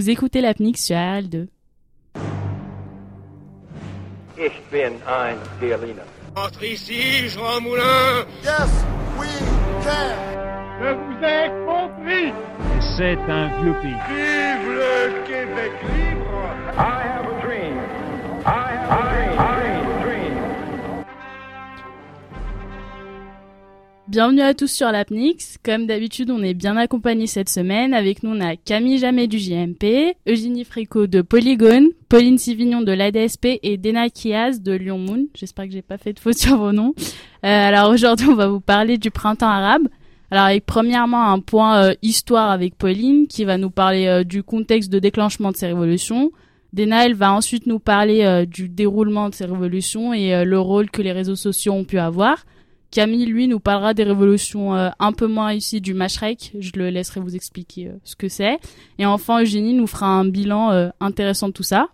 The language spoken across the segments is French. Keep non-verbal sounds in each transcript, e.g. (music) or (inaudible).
Vous écoutez l'APNIX sur RL2. Ich bin ein Berliner. Entre ici, Jean Moulin Yes, we can. Je vous ai compris C'est un vieux pays. Vive le Québec libre I have a dream. I have a dream. I have a dream. Bienvenue à tous sur l'APNIX. Comme d'habitude, on est bien accompagnés cette semaine. Avec nous, on a Camille Jamet du JMP, Eugénie Fricot de Polygone, Pauline Sivignon de l'ADSP et Dena Kiaz de Lyon Moon. J'espère que j'ai pas fait de faute (laughs) sur vos noms. Euh, alors aujourd'hui, on va vous parler du printemps arabe. Alors avec premièrement un point euh, histoire avec Pauline qui va nous parler euh, du contexte de déclenchement de ces révolutions. Dena, elle va ensuite nous parler du déroulement de ces révolutions et le rôle que les réseaux sociaux ont pu avoir. Camille, lui, nous parlera des révolutions euh, un peu moins réussies du Mashrek. Je le laisserai vous expliquer euh, ce que c'est. Et enfin, Eugénie nous fera un bilan euh, intéressant de tout ça.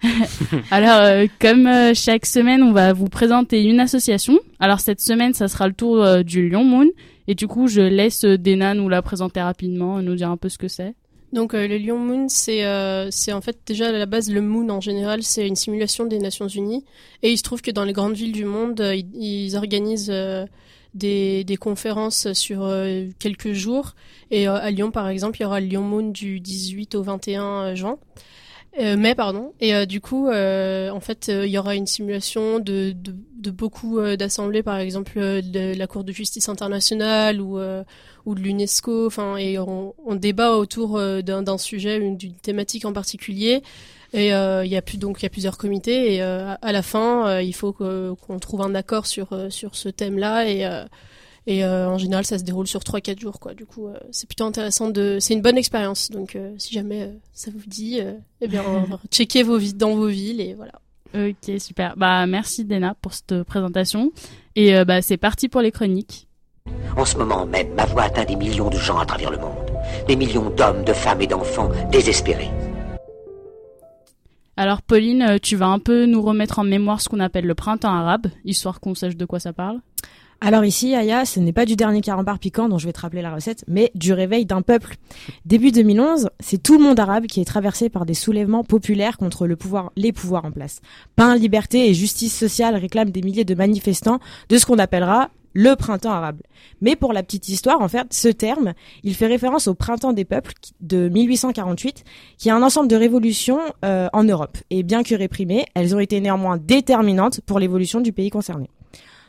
(laughs) Alors, euh, comme euh, chaque semaine, on va vous présenter une association. Alors, cette semaine, ça sera le tour euh, du Lyon Moon. Et du coup, je laisse Dena nous la présenter rapidement, nous dire un peu ce que c'est. Donc euh, le Lyon Moon, c'est euh, en fait déjà à la base le Moon en général, c'est une simulation des Nations Unies. Et il se trouve que dans les grandes villes du monde, euh, ils, organisent euh, des, des conférences sur euh, quelques jours. Et à Lyon, par exemple, il y aura le Lyon Moon du 18 au 21 juin. Euh, mai pardon. Et euh, du coup euh, en fait euh, il y aura une simulation de, de, de beaucoup euh, d'assemblées par exemple euh, de la Cour de justice internationale ou ou de l'UNESCO. Enfin et on, on débat autour d'un sujet une- d'une thématique en particulier. Et il y a plus donc il y a plusieurs comités. Et à- la fin il faut qu'on trouve un accord sur sur ce thème là et et euh, en général, ça se déroule sur 3-4 jours, quoi. Du coup, euh, c'est plutôt intéressant de. C'est une bonne expérience. Donc, euh, si jamais euh, ça vous dit, euh, eh bien, (laughs) checkez vos vies dans vos villes et voilà. Ok, super. Bah, merci Dena pour cette présentation. Et euh, bah, c'est parti pour les chroniques. En ce moment même, ma voix atteint des millions de gens à travers le monde. Des millions d'hommes, de femmes et d'enfants désespérés. Alors Pauline, tu vas un peu nous remettre en mémoire ce qu'on appelle le printemps arabe, histoire qu'on sache de quoi ça parle? Alors ici, Aya, ce n'est pas du dernier carambar piquant dont je vais te rappeler la recette, mais du réveil d'un peuple. Début 2011, c'est tout le monde arabe qui est traversé par des soulèvements populaires contre le pouvoir, les pouvoirs en place. Pain, liberté et justice sociale réclament des milliers de manifestants de ce qu'on appellera le printemps arabe. Mais pour la petite histoire, en fait, ce terme, il fait référence au printemps des peuples de 1848, qui est un ensemble de révolutions euh, en Europe. Et bien que réprimées, elles ont été néanmoins déterminantes pour l'évolution du pays concerné.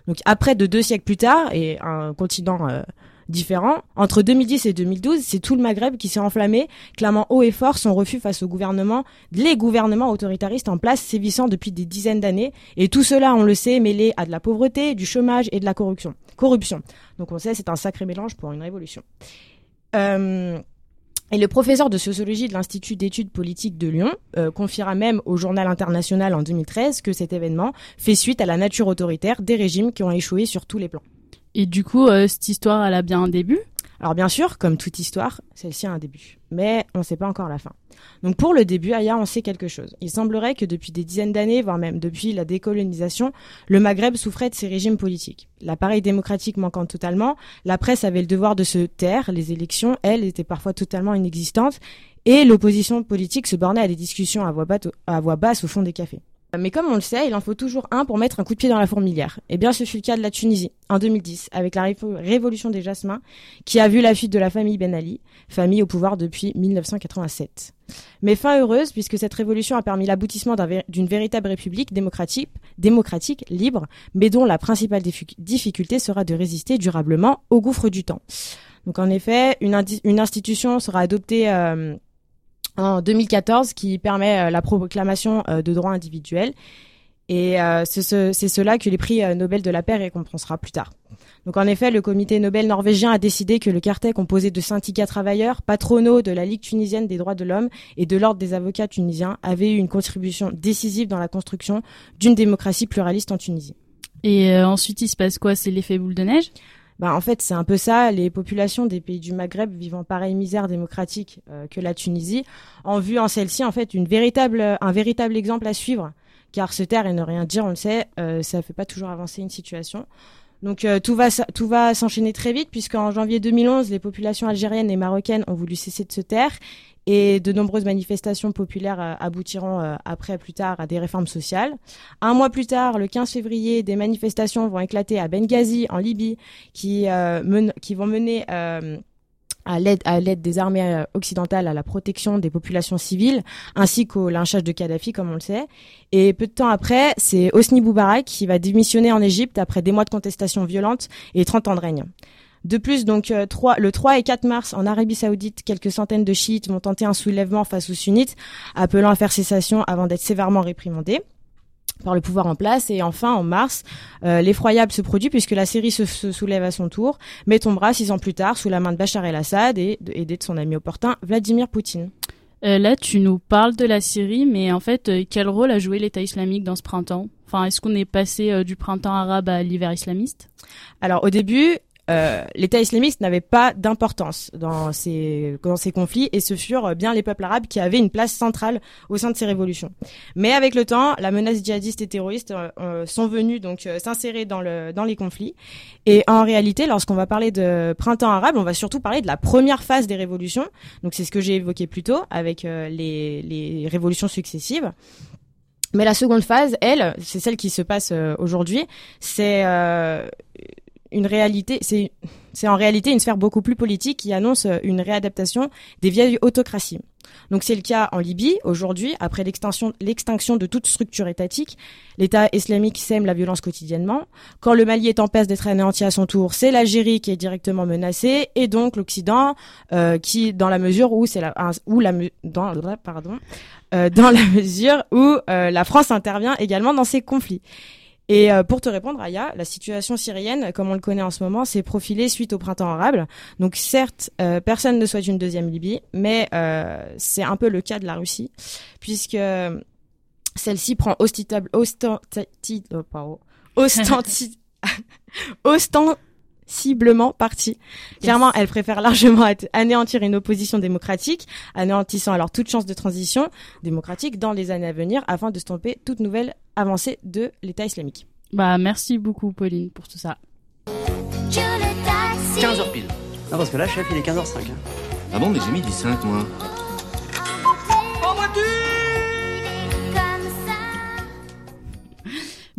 Donc après de deux siècles plus tard et un continent euh, différent, entre 2010 et 2012, c'est tout le Maghreb qui s'est enflammé, clamant haut et fort son refus face au gouvernement, les gouvernements autoritaristes en place sévissant depuis des dizaines d'années, et tout cela, on le sait, mêlé à de la pauvreté, du chômage et de la corruption. Corruption. Donc on sait, c'est un sacré mélange pour une révolution. Euh, et le professeur de sociologie de l'Institut d'études politiques de Lyon euh, confiera même au journal international en 2013 que cet événement fait suite à la nature autoritaire des régimes qui ont échoué sur tous les plans. Et du coup, euh, cette histoire, elle a bien un début? Alors bien sûr, comme toute histoire, celle-ci a un début, mais on ne sait pas encore la fin. Donc pour le début, Aya, on sait quelque chose. Il semblerait que depuis des dizaines d'années, voire même depuis la décolonisation, le Maghreb souffrait de ces régimes politiques. L'appareil démocratique manquant totalement, la presse avait le devoir de se taire, les élections, elles, étaient parfois totalement inexistantes, et l'opposition politique se bornait à des discussions à voix basse au fond des cafés. Mais comme on le sait, il en faut toujours un pour mettre un coup de pied dans la fourmilière. Eh bien, ce fut le cas de la Tunisie, en 2010, avec la révo- révolution des Jasmins, qui a vu la fuite de la famille Ben Ali, famille au pouvoir depuis 1987. Mais fin heureuse, puisque cette révolution a permis l'aboutissement d'une véritable république démocratique, démocratique, libre, mais dont la principale diffi- difficulté sera de résister durablement au gouffre du temps. Donc en effet, une, une institution sera adoptée euh, en 2014 qui permet euh, la proclamation euh, de droits individuels. Et euh, c'est ce- c'est cela que les prix Nobel de la paix récompensera plus tard. Donc en effet, le comité Nobel norvégien a décidé que le quartet composé de syndicats travailleurs, patronaux de la Ligue tunisienne des droits de l'homme et de l'ordre des avocats tunisiens avait eu une contribution décisive dans la construction d'une démocratie pluraliste en Tunisie. Et ensuite, il se passe quoi? C'est l'effet boule de neige? Bah, en fait, c'est un peu ça. Les populations des pays du Maghreb vivant pareille misère démocratique euh, que la Tunisie, ont vu en celle-ci en fait véritable, un véritable exemple à suivre. Car se taire et ne rien dire, on le sait, euh, ça fait pas toujours avancer une situation. Donc euh, tout va tout va s'enchaîner très vite puisqu'en janvier 2011, les populations algériennes et marocaines ont voulu cesser de se taire et de nombreuses manifestations populaires euh, aboutiront euh, après plus tard à des réformes sociales. Un mois plus tard, le 15 février, des manifestations vont éclater à Benghazi en Libye qui vont mener à l'aide à l'aide des armées euh, occidentales à la protection des populations civiles ainsi qu'au lynchage de Kadhafi comme on le sait. Et peu de temps après, c'est Hosni Moubarak qui va démissionner en Égypte après des mois de contestation violente et 30 ans de règne. De plus, donc euh, le 3 et 4 mars en Arabie Saoudite, quelques centaines de chiites vont tenter un soulèvement face aux sunnites, appelant à faire cessation avant d'être sévèrement réprimandés par le pouvoir en place. Et enfin, en mars, euh, l'effroyable se produit puisque la Syrie se, se soulève à son tour, mais tombera six ans plus tard sous la main de Bachar el-Assad et aidé de son ami opportun Vladimir Poutine. Euh, là, tu nous parles de la Syrie, mais en fait, euh, quel rôle a joué l'État islamique dans ce printemps? Enfin, est-ce qu'on est passé euh, du printemps arabe à l'hiver islamiste? Alors au début, euh, l'État islamiste n'avait pas d'importance dans ces dans ces conflits et ce furent bien les peuples arabes qui avaient une place centrale au sein de ces révolutions. Mais avec le temps, la menace djihadiste et terroriste euh, euh, sont venues donc euh, s'insérer dans le dans les conflits. Et en réalité, lorsqu'on va parler de printemps arabe, on va surtout parler de la première phase des révolutions. Donc c'est ce que j'ai évoqué plus tôt avec les les révolutions successives. Mais la seconde phase, elle, c'est celle qui se passe aujourd'hui. C'est euh, une réalité, c'est c'est en réalité une sphère beaucoup plus politique qui annonce euh, une réadaptation des vieilles autocraties. Donc c'est le cas en Libye aujourd'hui, après l'extinction l'extinction de toute structure étatique, l'État islamique sème la violence quotidiennement. Quand le Mali est en passe d'être anéanti à son tour, c'est l'Algérie qui est directement menacée et donc l'Occident euh, qui, dans la mesure où c'est la où la dans pardon euh, dans la (laughs) mesure où euh, la France intervient également dans ces conflits. Et euh, pour te répondre, Aya, la situation syrienne, comme on le connaît en ce moment, s'est profilée suite au printemps arabe. Donc certes, euh, personne ne souhaite une deuxième Libye, mais euh, c'est un peu le cas de la Russie, puisque celle-ci prend ostitable, ostenti, oh, pardon, (laughs) ostensiblement parti. Clairement, elle préfère largement anéantir une opposition démocratique, anéantissant alors toute chance de transition démocratique dans les années à venir afin de stopper toute nouvelle avancée de l'État islamique. Bah, merci beaucoup, Pauline, pour tout ça. 15h pile. Non, parce que là, chef, il est 15h05. hein. Ah bon, mais j'ai mis du 5, moi.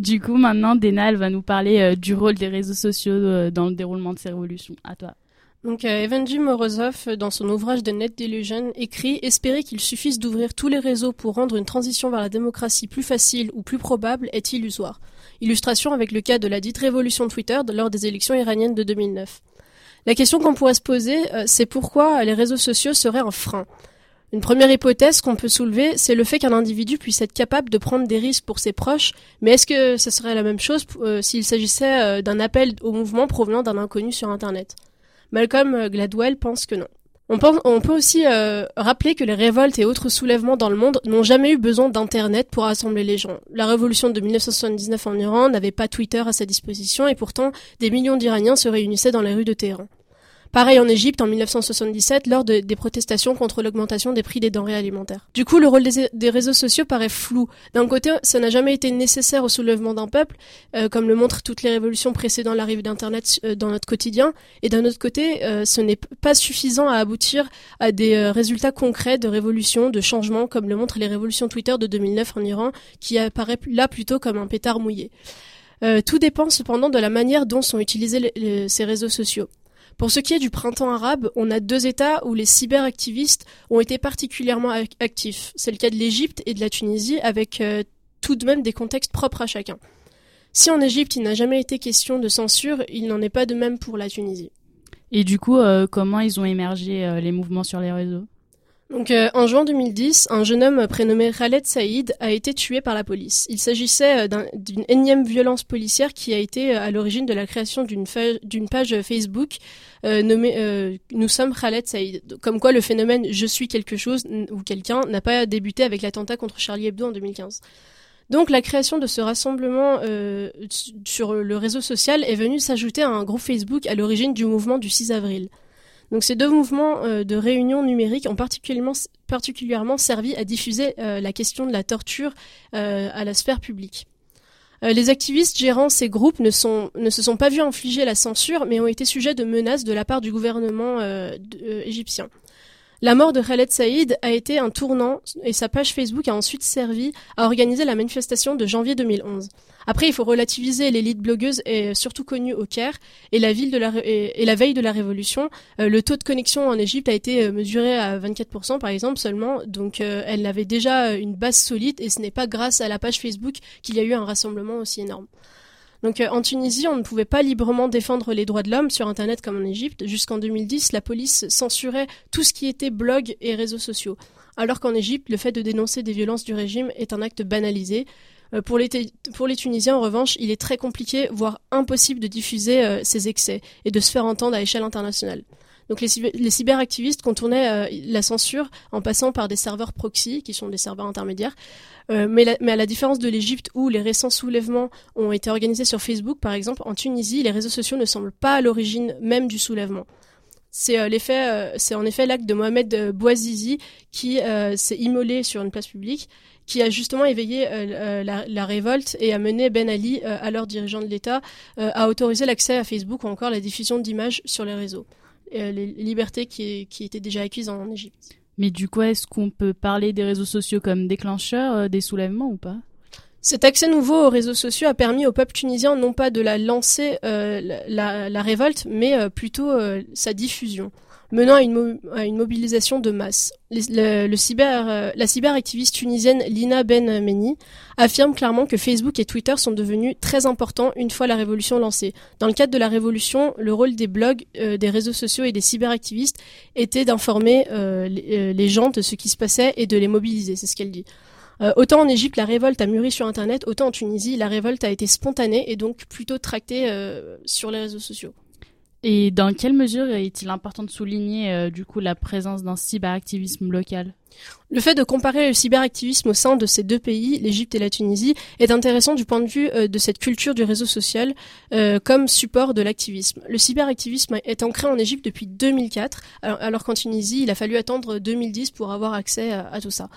Du coup, maintenant, Dena, elle va nous parler euh, du rôle des réseaux sociaux euh, dans le déroulement de ces révolutions. À toi. Donc, euh, Morozov, euh, dans son ouvrage The Net Delusion, écrit Espérer qu'il suffise d'ouvrir tous les réseaux pour rendre une transition vers la démocratie plus facile ou plus probable est illusoire. Illustration avec le cas de la dite révolution Twitter lors des élections iraniennes de 2009. La question qu'on pourrait se poser, c'est pourquoi les réseaux sociaux seraient un frein? Une première hypothèse qu'on peut soulever, c'est le fait qu'un individu puisse être capable de prendre des risques pour ses proches, mais est-ce que ce serait la même chose euh, s'il s'agissait euh, d'un appel au mouvement provenant d'un inconnu sur Internet? Malcolm euh, Gladwell pense que non. On, peut aussi rappeler que les révoltes et autres soulèvements dans le monde n'ont jamais eu besoin d'Internet pour rassembler les gens. La révolution de 1979 en Iran n'avait pas Twitter à sa disposition et pourtant des millions d'Iraniens se réunissaient dans les rues de Téhéran. Pareil en Égypte en 1977 lors de- des protestations contre l'augmentation des prix des denrées alimentaires. Du coup, le rôle des, réseaux sociaux paraît flou. D'un côté, ça n'a jamais été nécessaire au soulèvement d'un peuple, euh, comme le montrent toutes les révolutions précédant l'arrivée d'Internet euh, dans notre quotidien, et d'un autre côté, euh, ce n'est pas suffisant à aboutir à des résultats concrets de révolution, de changement, comme le montrent les révolutions Twitter de 2009 en Iran, qui apparaît là plutôt comme un pétard mouillé. Tout dépend cependant de la manière dont sont utilisés ces réseaux sociaux. Pour ce qui est du printemps arabe, on a deux États où les cyberactivistes ont été particulièrement ac- actifs. C'est le cas de l'Égypte et de la Tunisie, avec euh, tout de même des contextes propres à chacun. Si en Égypte il n'a jamais été question de censure, il n'en est pas de même pour la Tunisie. Et du coup, euh, comment ils ont émergé euh, les mouvements sur les réseaux? Donc, euh, en juin 2010, un jeune homme prénommé Khaled Saïd a été tué par la police. Il s'agissait euh, d'un- d'une énième violence policière qui a été euh, à l'origine de la création d'une page Facebook euh, nommée Nous sommes Khaled Saïd. Comme quoi, le phénomène Je suis quelque chose ou quelqu'un n'a pas débuté avec l'attentat contre Charlie Hebdo en 2015. Donc la création de ce rassemblement sur le réseau social est venue s'ajouter à un groupe Facebook à l'origine du mouvement du 6 avril. Donc ces deux mouvements euh, de réunion numérique ont particulièrement, servi à diffuser euh, la question de la torture euh, à la sphère publique. Les activistes gérant ces groupes ne, ne se sont pas vus infliger la censure, mais ont été sujets de menaces de la part du gouvernement égyptien. La mort de Khaled Saïd a été un tournant et sa page Facebook a ensuite servi à organiser la manifestation de janvier 2011. Après, il faut relativiser l'élite blogueuse est surtout connue au Caire et la ville de la et, la veille de la révolution, euh, le taux de connexion en Égypte a été euh, mesuré à 24% par exemple seulement, donc euh, elle avait déjà euh, une base solide et ce n'est pas grâce à la page Facebook qu'il y a eu un rassemblement aussi énorme. Donc euh, en Tunisie, on ne pouvait pas librement défendre les droits de l'homme sur Internet comme en Égypte. Jusqu'en 2010, la police censurait tout ce qui était blog et réseaux sociaux. Alors qu'en Égypte, le fait de dénoncer des violences du régime est un acte banalisé. Euh, Pour les, Tunisiens, en revanche, il est très compliqué, voire impossible de diffuser euh, ces excès et de se faire entendre à échelle internationale. Donc les, cyber- les cyberactivistes contournaient euh, la censure en passant par des serveurs proxy, qui sont des serveurs intermédiaires. Euh, mais, à la différence de l'Égypte, où les récents soulèvements ont été organisés sur Facebook, par exemple, en Tunisie, les réseaux sociaux ne semblent pas à l'origine même du soulèvement. C'est euh, en effet l'acte de Mohamed Bouazizi qui s'est immolé sur une place publique, qui a justement éveillé la, révolte et a mené Ben Ali, alors dirigeant de l'État, à autoriser l'accès à Facebook ou encore la diffusion d'images sur les réseaux. Euh, les libertés qui, qui étaient déjà acquises en Égypte. Mais du coup, est-ce qu'on peut parler des réseaux sociaux comme déclencheurs euh, des soulèvements ou pas? Cet accès nouveau aux réseaux sociaux a permis au peuple tunisien non pas de la lancer euh, la, la- la révolte, mais euh, plutôt euh, sa diffusion, menant à une, mobilisation de masse. Le, cyber, euh, la cyberactiviste tunisienne Lina Ben Meni affirme clairement que Facebook et Twitter sont devenus très importants une fois la révolution lancée. Dans le cadre de la révolution, le rôle des blogs, euh, des réseaux sociaux et des cyberactivistes était d'informer euh, les, gens de ce qui se passait et de les mobiliser, c'est ce qu'elle dit. Autant en Égypte, la révolte a mûri sur Internet, autant en Tunisie, la révolte a été spontanée et donc plutôt tractée sur les réseaux sociaux. Et dans quelle mesure est-il important de souligner euh, du coup la présence d'un cyberactivisme local? Le fait de comparer le cyberactivisme au sein de ces deux pays, l'Égypte et la Tunisie, est intéressant du point de vue euh, de cette culture du réseau social euh, comme support de l'activisme. Le cyberactivisme est ancré en Égypte depuis 2004, alors, alors qu'en Tunisie, il a fallu attendre 2010 pour avoir accès à, à tout ça.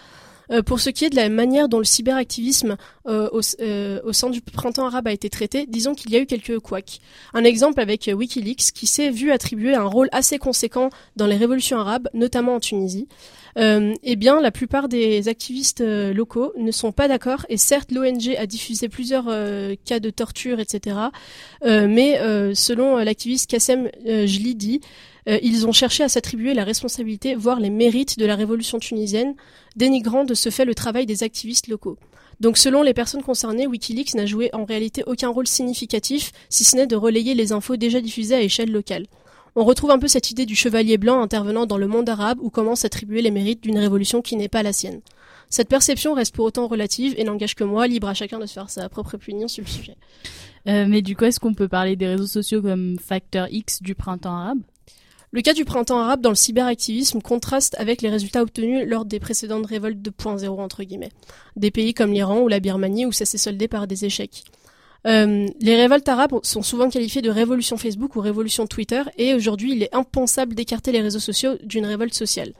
Euh, pour ce qui est de la manière dont le cyberactivisme euh, au, euh, au sein du printemps arabe a été traité, disons qu'il y a eu quelques couacs. Un exemple avec Wikileaks qui s'est vu attribuer un rôle assez conséquent dans les révolutions arabes, notamment en Tunisie. Eh bien, la plupart des activistes locaux ne sont pas d'accord et certes, l'ONG a diffusé plusieurs cas de torture, etc. Mais selon l'activiste Kassem Jlidi, euh, ils ont cherché à s'attribuer la responsabilité, voire les mérites de la révolution tunisienne, dénigrant de ce fait le travail des activistes locaux. Donc selon les personnes concernées, Wikileaks n'a joué en réalité aucun rôle significatif, si ce n'est de relayer les infos déjà diffusées à échelle locale. On retrouve un peu cette idée du chevalier blanc intervenant dans le monde arabe où comment s'attribuer les mérites d'une révolution qui n'est pas la sienne. Cette perception reste pour autant relative et n'engage que moi, libre à chacun de se faire sa propre opinion sur le sujet. Euh, Mais du coup, est-ce qu'on peut parler des réseaux sociaux comme facteur X du printemps arabe? Le cas du printemps arabe dans le cyberactivisme contraste avec les résultats obtenus lors des précédentes révoltes 2.0 entre guillemets. Des pays comme l'Iran ou la Birmanie où ça s'est soldé par des échecs. Euh, les révoltes arabes sont souvent qualifiées de révolution Facebook ou révolution Twitter et aujourd'hui il est impensable d'écarter les réseaux sociaux d'une révolte sociale.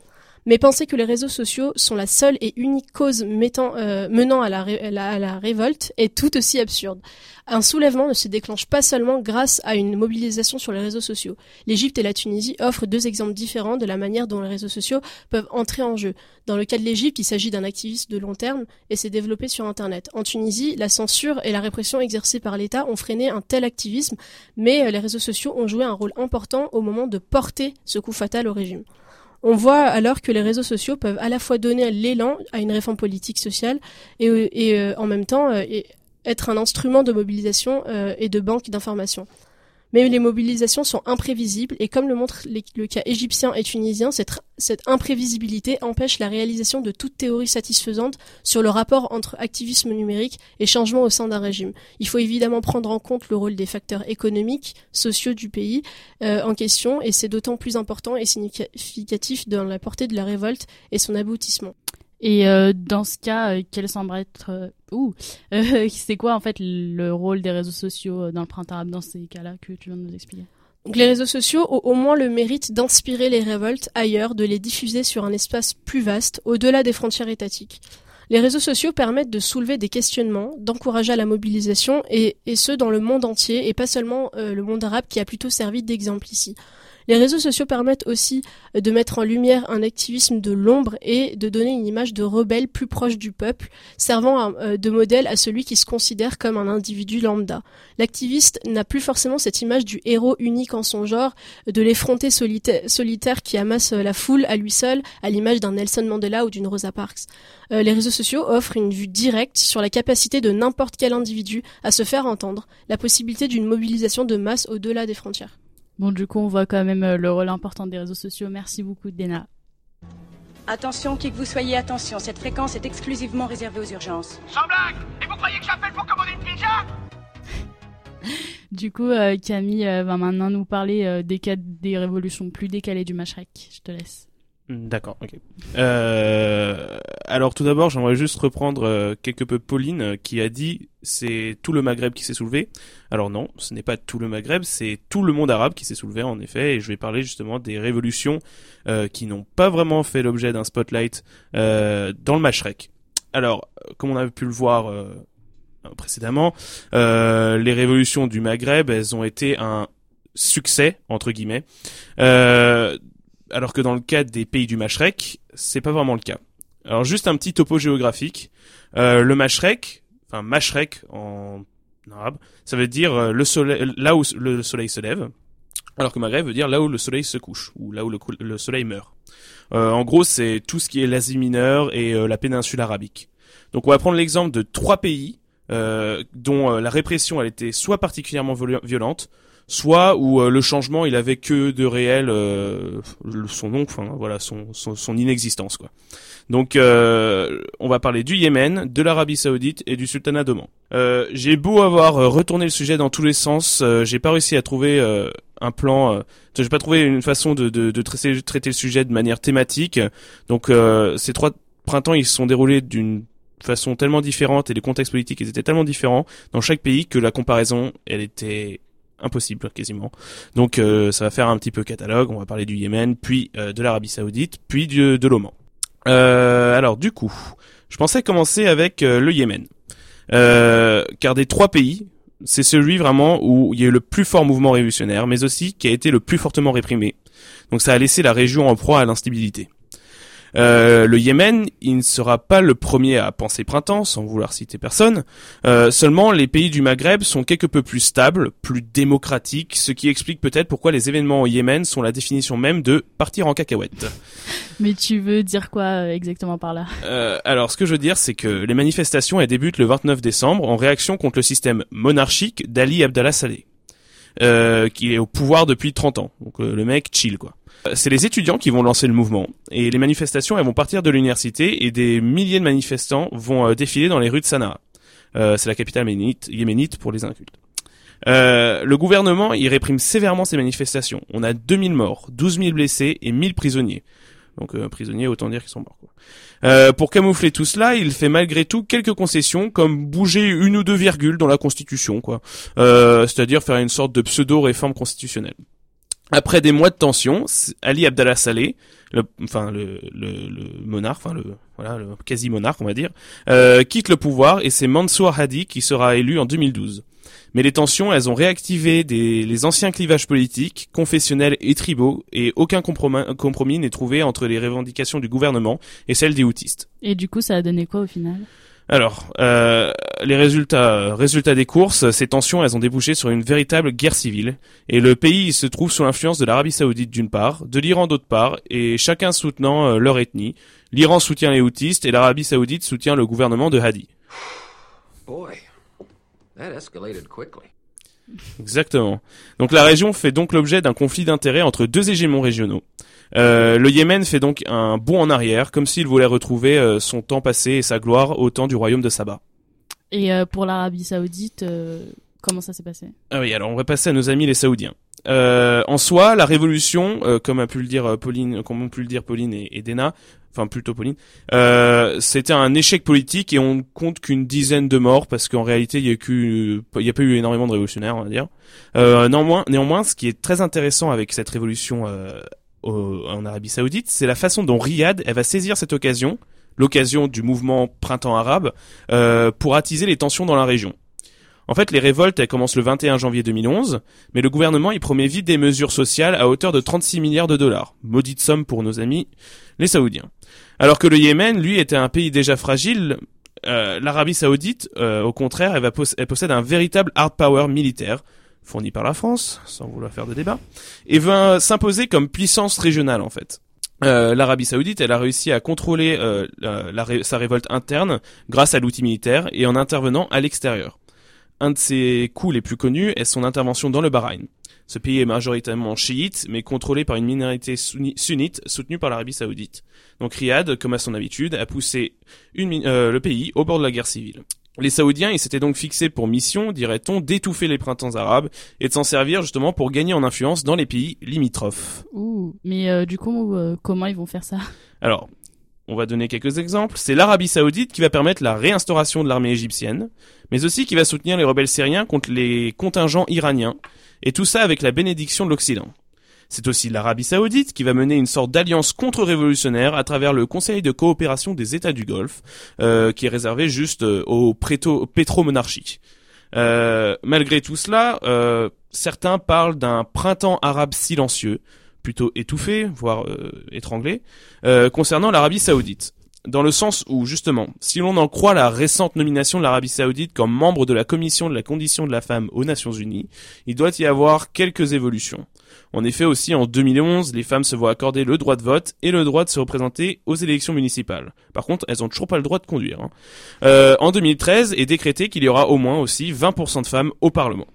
Mais penser que les réseaux sociaux sont la seule et unique cause euh, menant à la, révolte est tout aussi absurde. Un soulèvement ne se déclenche pas seulement grâce à une mobilisation sur les réseaux sociaux. L'Égypte et la Tunisie offrent deux exemples différents de la manière dont les réseaux sociaux peuvent entrer en jeu. Dans le cas de l'Égypte, il s'agit d'un activisme de long terme et s'est développé sur Internet. En Tunisie, la censure et la répression exercée par l'État ont freiné un tel activisme, mais euh, les réseaux sociaux ont joué un rôle important au moment de porter ce coup fatal au régime. On voit alors que les réseaux sociaux peuvent à la fois donner l'élan à une réforme politique sociale et, euh, en même temps euh, être un instrument de mobilisation euh, et de banque d'informations. Mais les mobilisations sont imprévisibles et comme le montre le cas égyptien et tunisien, cette, cette imprévisibilité empêche la réalisation de toute théorie satisfaisante sur le rapport entre activisme numérique et changement au sein d'un régime. Il faut évidemment prendre en compte le rôle des facteurs économiques, sociaux du pays euh, en question et c'est d'autant plus important et significatif dans la portée de la révolte et son aboutissement. Et euh, dans ce cas, euh, quel semble être euh, euh, (laughs) c'est quoi en fait le rôle des réseaux sociaux dans le printemps arabe dans ces cas-là que tu viens de nous expliquer? Donc les réseaux sociaux ont au moins le mérite d'inspirer les révoltes ailleurs, de les diffuser sur un espace plus vaste, au-delà des frontières étatiques. Les réseaux sociaux permettent de soulever des questionnements, d'encourager à la mobilisation, et, et ce dans le monde entier, et pas seulement le monde arabe qui a plutôt servi d'exemple ici. Les réseaux sociaux permettent aussi euh, de mettre en lumière un activisme de l'ombre et de donner une image de rebelle plus proche du peuple, servant euh, de modèle à celui qui se considère comme un individu lambda. L'activiste n'a plus forcément cette image du héros unique en son genre, de l'effronté solitaire, qui amasse euh, la foule à lui seul, à l'image d'un Nelson Mandela ou d'une Rosa Parks. les réseaux sociaux offrent une vue directe sur la capacité de n'importe quel individu à se faire entendre, la possibilité d'une mobilisation de masse au-delà des frontières. Bon, du coup, on voit quand même euh, le rôle important des réseaux sociaux. Merci beaucoup, Dena. Attention, qui que vous soyez, attention, cette fréquence est exclusivement réservée aux urgences. Sans blague Et vous croyez que j'appelle pour commander une pizza? Du coup, euh, Camille euh, va maintenant nous parler euh, des cas des révolutions plus décalées du Mashrek. Je te laisse. D'accord, ok. Euh, alors tout d'abord, j'aimerais juste reprendre euh, quelque peu Pauline euh, qui a dit c'est tout le Maghreb qui s'est soulevé. Alors non, ce n'est pas tout le Maghreb, c'est tout le monde arabe qui s'est soulevé en effet. Et je vais parler justement des révolutions euh, qui n'ont pas vraiment fait l'objet d'un spotlight euh, dans le Mashrek. Alors, euh, comme on avait pu le voir précédemment, les révolutions du Maghreb, elles ont été un succès entre guillemets. Euh, alors que dans le cas des pays du Mashrek, c'est pas vraiment le cas. Alors juste un petit topo géographique. Euh, le Mashrek, enfin Mashrek en arabe, ça veut dire euh, là où le soleil se lève, alors que Maghreb veut dire là où le soleil se couche ou là où le, soleil meurt. Euh, en gros, c'est tout ce qui est l'Asie mineure et la péninsule arabique. Donc on va prendre l'exemple de trois pays dont la répression elle était soit particulièrement viol- violente, soit où euh, le changement il avait que de réel euh, son nom, enfin voilà son, son, son inexistence quoi. Donc euh, on va parler du Yémen, de l'Arabie Saoudite et du Sultanat d'Oman. Euh, j'ai beau avoir euh, retourné le sujet dans tous les sens, euh, j'ai pas réussi à trouver un plan. Euh, j'ai pas trouvé une façon de, de, de traiter, traiter le sujet de manière thématique. Donc ces trois printemps ils se sont déroulés d'une façon tellement différente et les contextes politiques ils étaient tellement différents dans chaque pays que la comparaison elle était impossible quasiment. Donc euh, ça va faire un petit peu catalogue. On va parler du Yémen, puis euh, de l'Arabie Saoudite, puis de l'Oman. Euh, alors du coup, je pensais commencer avec le Yémen, car des trois pays, c'est celui vraiment où il y a eu le plus fort mouvement révolutionnaire, mais aussi qui a été le plus fortement réprimé. Donc ça a laissé la région en proie à l'instabilité. Euh, le Yémen, il ne sera pas le premier à penser printemps, sans vouloir citer personne. Euh, seulement, les pays du Maghreb sont quelque peu plus stables, plus démocratiques, ce qui explique peut-être pourquoi les événements au Yémen sont la définition même de partir en cacahuète. Mais tu veux dire quoi euh, exactement par là? Euh, alors, ce que je veux dire, c'est que les manifestations elles débutent le 29 décembre en réaction contre le système monarchique d'Ali Abdallah Saleh, euh, qui est au pouvoir depuis 30 ans. Donc euh, le mec chill quoi. Euh, C'est les étudiants qui vont lancer le mouvement et les manifestations elles vont partir de l'université et des milliers de manifestants vont euh, défiler dans les rues de Sanaa. C'est la capitale yéménite, yéménite pour les incultes. Euh, le gouvernement il réprime sévèrement ces manifestations. On a 2000 morts, 12 000 blessés et 1000 prisonniers. Donc euh, prisonniers, autant dire qu'ils sont morts. Euh, pour camoufler tout cela, il fait malgré tout quelques concessions, comme bouger une ou deux virgules dans la Constitution, quoi. Euh, C'est-à-dire faire une sorte de pseudo-réforme constitutionnelle. Après des mois de tension, Ali Abdallah Saleh, le, enfin le, monarque, enfin le quasi monarque on va dire, euh, quitte le pouvoir et c'est Mansour Hadi qui sera élu en 2012. Mais les tensions, elles ont réactivé des, les anciens clivages politiques, confessionnels et tribaux, et aucun compromis, compromis n'est trouvé entre les revendications du gouvernement et celles des houtistes. Et du coup, ça a donné quoi au final? Alors, euh, les résultats, résultats des courses, ces tensions, elles ont débouché sur une véritable guerre civile, et le pays se trouve sous l'influence de l'Arabie Saoudite d'une part, de l'Iran d'autre part, et chacun soutenant euh, leur ethnie. L'Iran soutient les houtistes et l'Arabie Saoudite soutient le gouvernement de Hadi. Boy, that escalated quickly. Exactement. Donc la région fait donc l'objet d'un conflit d'intérêts entre deux hégémons régionaux. Euh, le Yémen fait donc un bond en arrière, comme s'il voulait retrouver euh, son temps passé et sa gloire au temps du royaume de Saba. Et euh, pour l'Arabie Saoudite, euh, comment ça s'est passé? Ah oui, alors on va passer à nos amis les Saoudiens. Euh, en soi, la révolution, euh, comme a pu le dire Pauline, comme ont pu le dire Pauline et, et Dena, enfin plutôt Pauline, euh, c'était un échec politique et on compte qu'une dizaine de morts parce qu'en réalité il y a eu, a pas eu énormément de révolutionnaires, on va dire. Euh, néanmoins, néanmoins, ce qui est très intéressant avec cette révolution euh, au- en Arabie Saoudite, c'est la façon dont Riyad elle va saisir cette occasion l'occasion du mouvement printemps arabe, euh, pour attiser les tensions dans la région. En fait, les révoltes, elles commencent le 21 janvier 2011, mais le gouvernement y promet vite des mesures sociales à hauteur de 36 milliards de dollars. Maudite somme pour nos amis, les Saoudiens. Alors que le Yémen, lui, était un pays déjà fragile, euh, l'Arabie Saoudite, euh, au contraire, elle, possède un véritable hard power militaire, fourni par la France, sans vouloir faire de débat, et va s'imposer comme puissance régionale, en fait. Euh, L'Arabie Saoudite, elle a réussi à contrôler euh, sa révolte interne grâce à l'outil militaire et en intervenant à l'extérieur. Un de ses coups les plus connus est son intervention dans le Bahreïn. Ce pays est majoritairement chiite, mais contrôlé par une minorité sunni- sunnite soutenue par l'Arabie Saoudite. Donc Riyad, comme à son habitude, a poussé une euh, le pays au bord de la guerre civile. Les Saoudiens, ils s'étaient donc fixés pour mission, dirait-on, d'étouffer les printemps arabes et de s'en servir justement pour gagner en influence dans les pays limitrophes. Ouh, mais euh, du coup, euh, comment ils vont faire ça? Alors, on va donner quelques exemples. C'est l'Arabie Saoudite qui va permettre la réinstauration de l'armée égyptienne, mais aussi qui va soutenir les rebelles syriens contre les contingents iraniens, et tout ça avec la bénédiction de l'Occident. C'est aussi l'Arabie Saoudite qui va mener une sorte d'alliance contre-révolutionnaire à travers le Conseil de coopération des États du Golfe, euh, qui est réservé juste euh, aux, pétromonarchies. Euh, malgré tout cela, certains parlent d'un printemps arabe silencieux, plutôt étouffé, voire euh, étranglé, euh, concernant l'Arabie Saoudite. Dans le sens où, justement, si l'on en croit la récente nomination de l'Arabie Saoudite comme membre de la Commission de la condition de la femme aux Nations Unies, il doit y avoir quelques évolutions. En effet, aussi en 2011, les femmes se voient accorder le droit de vote et le droit de se représenter aux élections municipales. Par contre, elles ont toujours pas le droit de conduire. hein. Euh, en 2013 est décrété qu'il y aura au moins aussi 20% de femmes au Parlement.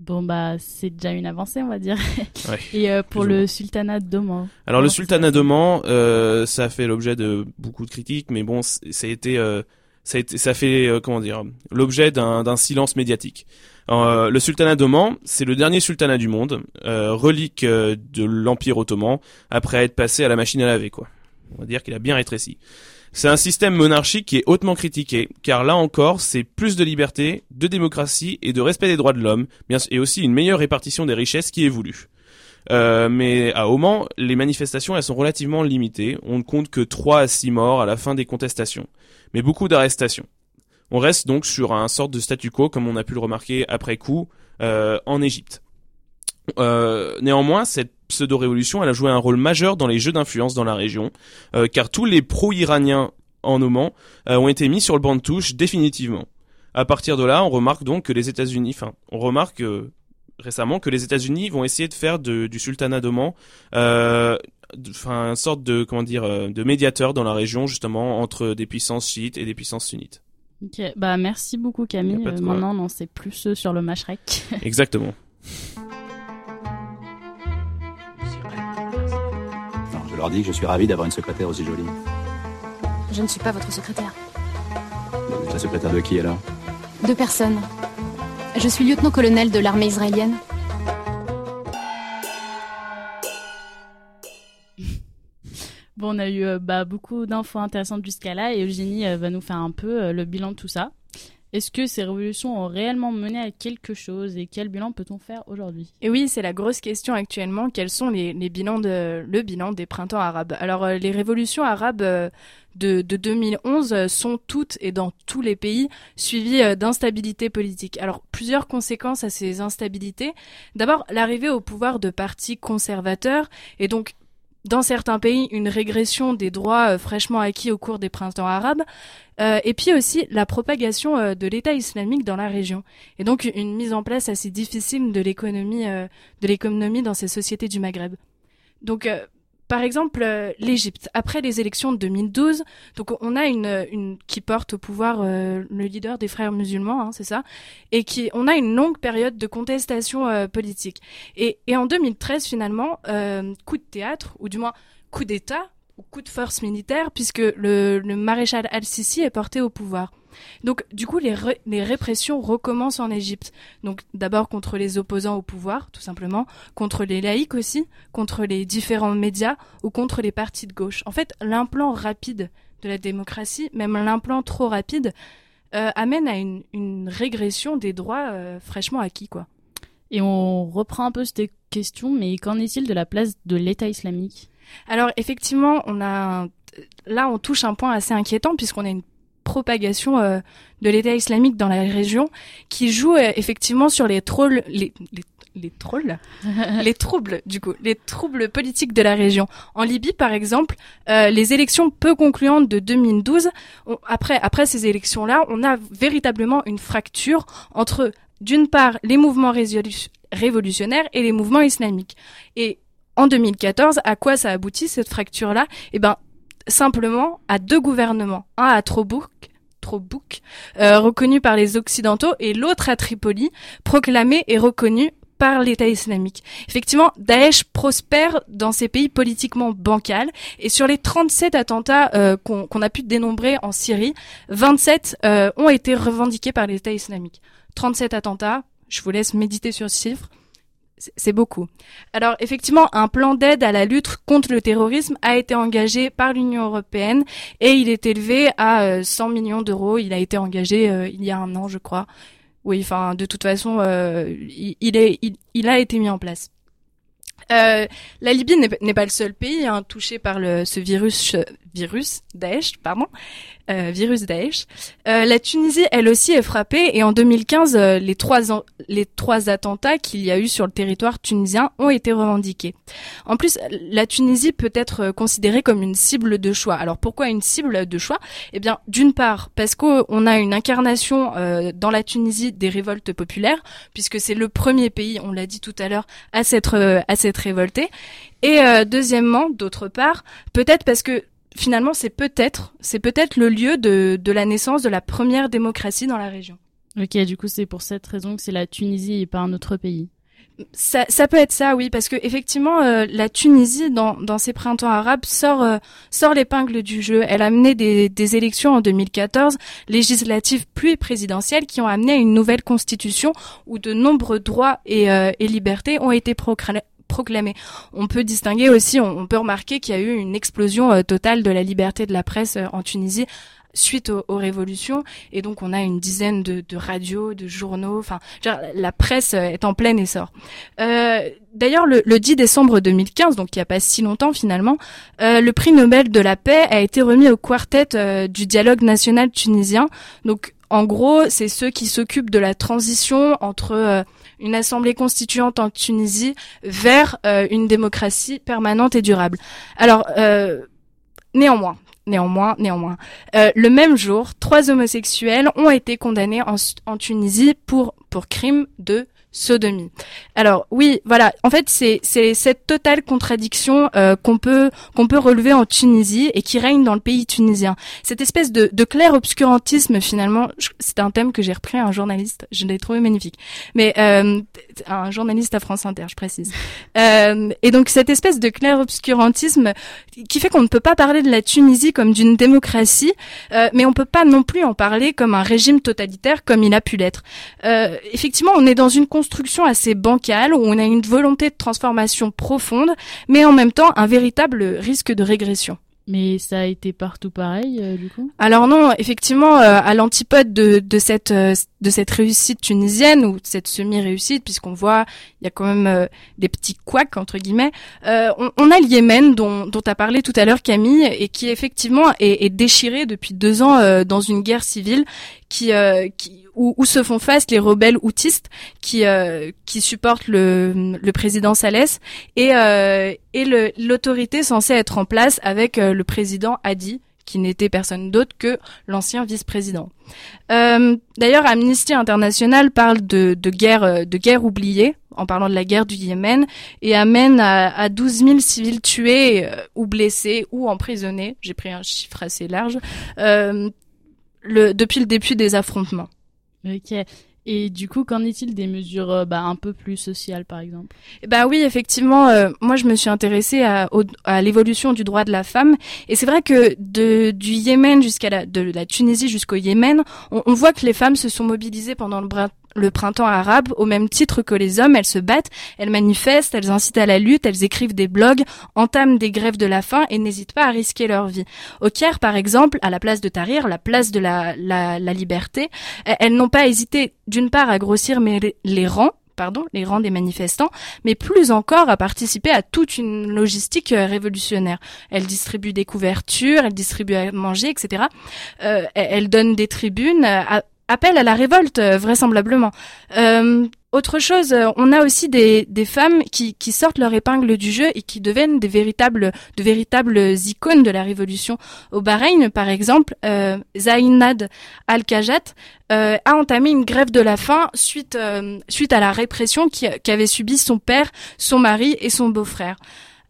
Bon, bah, c'est déjà une avancée, on va dire. (laughs) Ouais, Et euh, pour le sultanat d'Oman Alors le Alors, sultanat d'Oman, euh, ça a fait l'objet de beaucoup de critiques, mais bon, ça a été, euh, ça a été, ça fait euh, comment dire, l'objet d'un silence médiatique. Euh, le sultanat d'Oman, c'est le dernier sultanat du monde, euh, relique de l'empire ottoman, après être passé à la machine à laver, quoi. On va dire qu'il a bien rétréci. C'est un système monarchique qui est hautement critiqué, car là encore, c'est plus de liberté, de démocratie et de respect des droits de l'homme, et aussi une meilleure répartition des richesses qui est voulue. Euh, mais à Oman, les manifestations elles sont relativement limitées. On ne compte que 3 à 6 morts à la fin des contestations, mais beaucoup d'arrestations. On reste donc sur un sorte de statu quo, comme on a pu le remarquer après coup euh, en Égypte. Euh, néanmoins, cette pseudo-révolution, elle a joué un rôle majeur dans les jeux d'influence dans la région, euh, car tous les pro-iraniens en Oman euh, ont été mis sur le banc de touche définitivement. À partir de là, on remarque donc que les États-Unis, enfin, on remarque euh, récemment que les États-Unis vont essayer de faire de- du sultanat d'Oman, enfin, une sorte de comment dire, de médiateur dans la région justement entre des puissances chiites et des puissances sunnites. Ok, bah merci beaucoup Camille. Maintenant, on en sait plus sur le Mashrek. Exactement. (laughs) leur dis que je suis ravi d'avoir une secrétaire aussi jolie. Je ne suis pas votre secrétaire. Vous êtes La secrétaire de qui alors Deux personnes. Je suis lieutenant-colonel de l'armée israélienne. Bon, on a eu euh, bah, beaucoup d'infos intéressantes jusqu'à là et Eugénie euh, va nous faire un peu euh, le bilan de tout ça. Est-ce que ces révolutions ont réellement mené à quelque chose et quel bilan peut-on faire aujourd'hui? Et oui, c'est la grosse question actuellement. Quels sont les, bilans de, le bilan des printemps arabes? Alors, euh, les révolutions arabes euh, de, de 2011 euh, sont toutes et dans tous les pays suivies d'instabilité politique. Alors, plusieurs conséquences à ces instabilités. D'abord, l'arrivée au pouvoir de partis conservateurs et donc dans certains pays, une régression des droits euh, fraîchement acquis au cours des printemps arabes, euh, et puis aussi la propagation euh, de l'État islamique dans la région, et donc une mise en place assez difficile de l'économie, euh, de l'économie dans ces sociétés du Maghreb. Donc, par exemple, euh, l'Égypte, après les élections de 2012, donc on a une, qui porte au pouvoir euh, le leader des frères musulmans, hein, c'est ça, et qui on a une longue période de contestation euh, politique. Et, et en 2013, finalement, coup de théâtre, ou du moins coup d'État, ou coup de force militaire, puisque le, le maréchal al-Sisi est porté au pouvoir. Donc, du coup, les, ré- les répressions recommencent en Égypte. Donc, d'abord contre les opposants au pouvoir, tout simplement, contre les laïcs aussi, contre les différents médias ou contre les partis de gauche. En fait, l'implant rapide de la démocratie, même l'implant trop rapide, euh, amène à une, une régression des droits euh, fraîchement acquis, quoi. Et on reprend un peu cette question, mais qu'en est-il de la place de l'État islamique? Alors effectivement, on a là, on touche un point assez inquiétant puisqu'on a une propagation euh, de l'État islamique dans la région qui joue euh, effectivement sur les trolls, les, les, les trolls, (laughs) les troubles du coup, les troubles politiques de la région. En Libye, par exemple, euh, les élections peu concluantes de 2012, on- après après ces élections-là, on a véritablement une fracture entre d'une part les mouvements révolutionnaires et les mouvements islamiques. Et en 2014, à quoi ça aboutit cette fracture-là? Eh ben simplement à deux gouvernements, un à Tobruk, Tobruk, euh, reconnu par les Occidentaux, et l'autre à Tripoli, proclamé et reconnu par l'État islamique. Effectivement, Daesh prospère dans ces pays politiquement bancals et sur les 37 attentats euh, qu'on qu'on a pu dénombrer en Syrie, 27 euh, ont été revendiqués par l'État islamique. 37 attentats, je vous laisse méditer sur ce chiffre. C'est- beaucoup. Alors effectivement, un plan d'aide à la lutte contre le terrorisme a été engagé par l'Union européenne et il est élevé à euh, 100 millions d'euros. Il a été engagé euh, il y a un an, je crois. Oui, enfin, de toute façon, euh, il, est, il, a été mis en place. Euh, la Libye n'est pas le seul pays hein, touché par le, ce virus, euh, virus Daesh, pardon, euh, virus Daesh. Euh, la Tunisie, elle aussi, est frappée et en 2015, euh, les trois les trois attentats qu'il y a eu sur le territoire tunisien ont été revendiqués. En plus, la Tunisie peut être euh, considérée comme une cible de choix. Alors pourquoi une cible de choix? Eh bien, d'une part, parce qu'on a une incarnation euh, dans la Tunisie des révoltes populaires, puisque c'est le premier pays, on l'a dit tout à l'heure, à s'être euh, à s'être révolté. Et deuxièmement, d'autre part, peut-être parce que finalement, c'est peut-être c'est peut-être le lieu de de la naissance de la première démocratie dans la région. Ok, du coup, c'est pour cette raison que c'est la Tunisie et pas un autre pays. Ça, ça peut être ça, oui, parce que effectivement, euh, la Tunisie, dans, dans ses printemps arabes, sort euh, sort l'épingle du jeu. Elle a mené des, des élections en 2014, législatives puis présidentielles, qui ont amené à une nouvelle constitution où de nombreux droits et, euh, et libertés ont été procla- proclamés. On peut distinguer aussi, on, peut remarquer qu'il y a eu une explosion euh, totale de la liberté de la presse euh, en Tunisie suite aux, révolutions et donc on a une dizaine de, radios, de journaux, enfin la presse euh, est en plein essor. D'ailleurs le, le 10 décembre 2015, donc il n'y a pas si longtemps finalement, le prix Nobel de la paix a été remis au quartet du dialogue national tunisien. Donc en gros, c'est ceux qui s'occupent de la transition entre euh, une assemblée constituante en Tunisie vers euh, une démocratie permanente et durable. Alors, euh, néanmoins, néanmoins, néanmoins, le même jour, trois homosexuels ont été condamnés en, en Tunisie pour pour crime de sodomie. Alors oui, voilà. En fait, c'est c'est cette totale contradiction euh, qu'on peut qu'on peut relever en Tunisie et qui règne dans le pays tunisien. Cette espèce de, de clair obscurantisme finalement, c'est un thème que j'ai repris à un journaliste. Je l'ai trouvé magnifique. Mais euh, un journaliste à France Inter, je précise. Euh, et donc cette espèce de clair obscurantisme qui fait qu'on ne peut pas parler de la Tunisie comme d'une démocratie, euh, mais on peut pas non plus en parler comme un régime totalitaire comme il a pu l'être. Euh, effectivement, on est dans une construction assez bancale où on a une volonté de transformation profonde, mais en même temps un véritable risque de régression. Mais ça a été partout pareil, euh, du coup? Alors non, effectivement, euh, à l'antipode de, de cette euh, de cette réussite tunisienne ou de cette semi-réussite, puisqu'on voit il y a quand même des petits couacs entre guillemets, on, on a le Yémen dont dont a parlé tout à l'heure Camille et qui effectivement est, est déchiré depuis deux ans dans une guerre civile qui euh, qui où, où se font face les rebelles houtistes qui euh, qui supportent le le président Saleh et euh, et l'autorité censée être en place avec euh, le président Hadi qui n'était personne d'autre que l'ancien vice-président. Euh, D'ailleurs, Amnesty International parle de, de guerre euh, de guerre oubliée en parlant de la guerre du Yémen et amène à, à 12 000 civils tués ou blessés ou emprisonnés. J'ai pris un chiffre assez large le, depuis le début des affrontements. Ok. Et du coup, qu'en est-il des mesures euh, bah, un peu plus sociales, par exemple? Bah oui, effectivement, euh, moi je me suis intéressée à, à l'évolution du droit de la femme, et c'est vrai que de, du Yémen jusqu'à la, de la Tunisie jusqu'au Yémen, on, on voit que les femmes se sont mobilisées pendant le, le printemps arabe au même titre que les hommes. Elles se battent, elles manifestent, elles incitent à la lutte, elles écrivent des blogs, entament des grèves de la faim et n'hésitent pas à risquer leur vie. Au Caire, par exemple, à la place de Tahrir, la place de la, la, la liberté, elles, n'ont pas hésité d'une part à grossir les rangs pardon, les rangs des manifestants, mais plus encore à participer à toute une logistique euh, révolutionnaire. Elle distribue des couvertures, elle distribue à manger, etc. Euh, elle- donne des tribunes, euh, a- appelle à la révolte euh, vraisemblablement. Euh, autre chose, euh, on a aussi des, femmes qui, qui sortent leur épingle du jeu et qui deviennent des véritables, de véritables icônes de la révolution. Au Bahreïn, par exemple, euh, Zainad Al-Kajat euh, a entamé une grève de la faim suite, à la répression qui- qu'avaient subi son père, son mari et son beau-frère.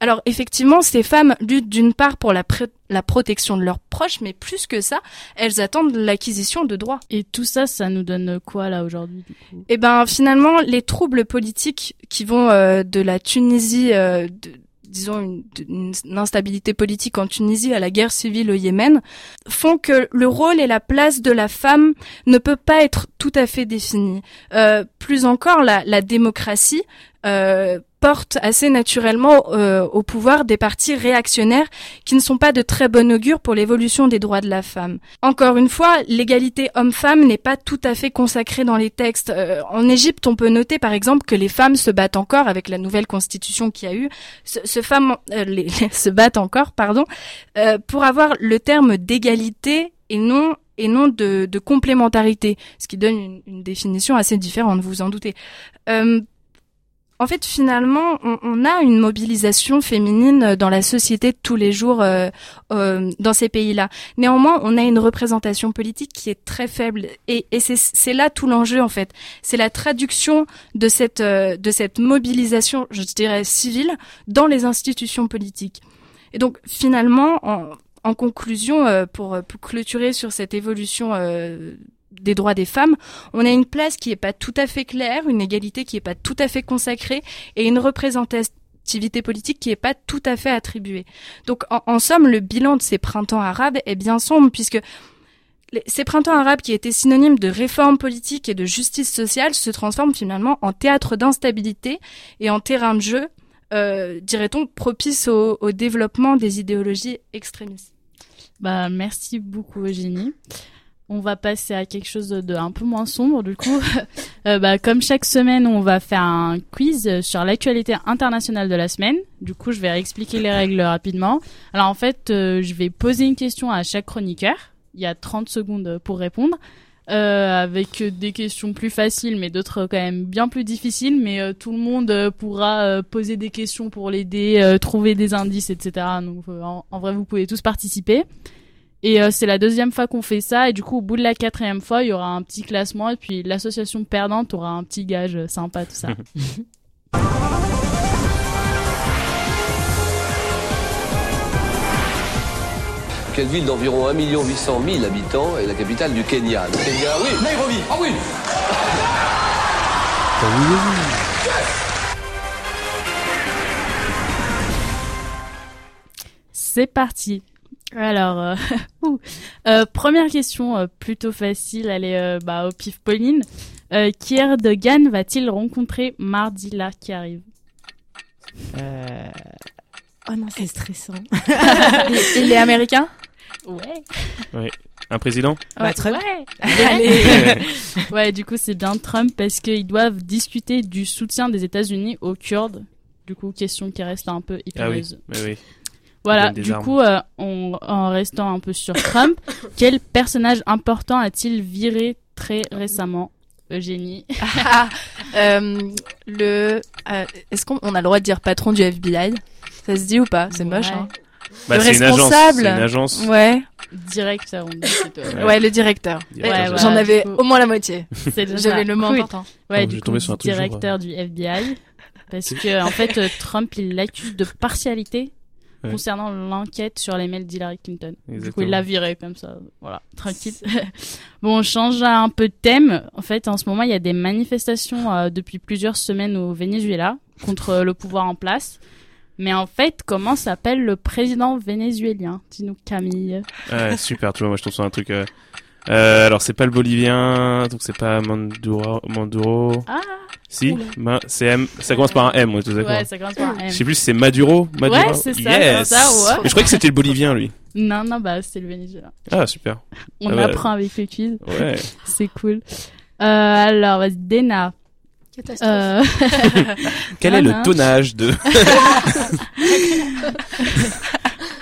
Alors effectivement, ces femmes luttent d'une part pour la, la protection de leurs proches, mais plus que ça, elles attendent l'acquisition de droits. Et tout ça, ça nous donne quoi là aujourd'hui Eh ben finalement, les troubles politiques qui vont euh, de la Tunisie, euh, de- disons une, une- une instabilité politique en Tunisie à la guerre civile au Yémen, font que le rôle et la place de la femme ne peut pas être tout à fait défini. Euh, plus encore, la, la démocratie euh, porte assez naturellement euh, au pouvoir des partis réactionnaires qui ne sont pas de très bon augure pour l'évolution des droits de la femme. Encore une fois, l'égalité homme-femme n'est pas tout à fait consacrée dans les textes. Euh, en Égypte, on peut noter par exemple que les femmes se battent encore avec la nouvelle constitution qu'il y a eu, se, se euh, (laughs) se battent encore, pardon, euh, pour avoir le terme d'égalité et non et non de, de complémentarité, ce qui donne une, une définition assez différente, vous vous en doutez. Euh, en fait, finalement, on, a une mobilisation féminine dans la société tous les jours euh, euh, dans ces pays-là. Néanmoins, on a une représentation politique qui est très faible, et, c'est- là tout l'enjeu en fait. C'est la traduction de cette euh, de cette mobilisation, je dirais civile, dans les institutions politiques. Et donc, finalement, en, conclusion, euh, pour, pour clôturer sur cette évolution euh, des droits des femmes, on a une place qui est pas tout à fait claire, une égalité qui est pas tout à fait consacrée et une représentativité politique qui est pas tout à fait attribuée. Donc en, somme, le bilan de ces printemps arabes est bien sombre puisque ces printemps arabes qui étaient synonymes de réforme politique et de justice sociale se transforment finalement en théâtre d'instabilité et en terrain de jeu, euh, dirait-on, propice au, au développement des idéologies extrémistes. Bah merci beaucoup Eugénie. On va passer à quelque chose de un peu moins sombre du coup. (laughs) Euh, bah, comme chaque semaine, on va faire un quiz sur l'actualité internationale de la semaine. Du coup, je vais réexpliquer les règles rapidement. Alors en fait, euh, je vais poser une question à chaque chroniqueur. Il y a 30 secondes pour répondre. Euh, avec des questions plus faciles, mais d'autres quand même bien plus difficiles. Mais euh, tout le monde pourra poser des questions pour l'aider, trouver des indices, etc. Donc en, en vrai, vous pouvez tous participer. Et euh, c'est la deuxième fois qu'on fait ça. Et du coup, au bout de la quatrième fois, il y aura un petit classement. Et puis l'association perdante aura un petit gage euh, sympa, tout ça. (laughs) Quelle ville d'environ 1 800 000 habitants est la capitale du Kenya? Le Kenya, oui Nairobi Ah oui C'est parti. Alors, euh. (laughs) Euh, première question euh, plutôt facile, elle est euh, bah, au pif Pauline. Euh, qui Erdogan va-t-il rencontrer mardi là qui arrive? Euh... Oh non, c'est stressant. (laughs) il, il est américain? Ouais. Ouais. Un président? Bah, Trump. Ouais. (laughs) Allez. ouais, du coup, c'est bien Trump parce qu'ils doivent discuter du soutien des États-Unis aux Kurdes. Du coup, question qui reste un peu Ah oui, épineuse. mais oui. Voilà, du armes. coup, euh, on- en restant un peu sur Trump, (laughs) quel personnage important a-t-il viré très récemment Eugénie (laughs) Ah, euh, le, euh, est-ce qu'on on a le droit de dire patron du FBI Ça se dit ou pas? C'est moche. Ouais. Hein Bah, le c'est une agence, responsable. c'est une agence. Ouais. Directeur, on dit plutôt. Ouais. le directeur. Directeur Ouais, général. J'en avais coup. au moins la moitié. (laughs) J'avais le mot Cool. important. Ouais, du coup, sur un truc directeur du FBI. Parce que, en fait, Trump, il l'accuse de partialité Ouais. concernant l'enquête sur les mails d'Hillary Clinton. Du coup, Exactement. il l'a viré comme ça. Voilà, tranquille. (laughs) bon, on change un peu de thème. En fait, en ce moment, il y a des manifestations euh, depuis plusieurs semaines au Venezuela contre euh, le pouvoir en place. Mais en fait, comment s'appelle le président vénézuélien? Dis-nous, Camille. Ouais, super, tu vois, moi je tombe sur un truc. euh, euh, alors c'est pas le bolivien, donc c'est pas Manduro. Manduro. Ah Si. Ma- c'est M. Ça commence par un M, ouais, tout d'accord. Ouais, ça commence par un M. Je sais plus si c'est Maduro. Maduro. Ouais, c'est ça, Yes. ça, ouais. Mais je croyais que c'était le bolivien, lui. Non, non, bah, c'est le Venezuela. Ah, super. On Ah bah, apprend avec le quiz. Ouais. (laughs) c'est cool. Euh, alors, vas-y, Dena. Catastrophe. Euh... (laughs) Quel est le tonnage de (laughs)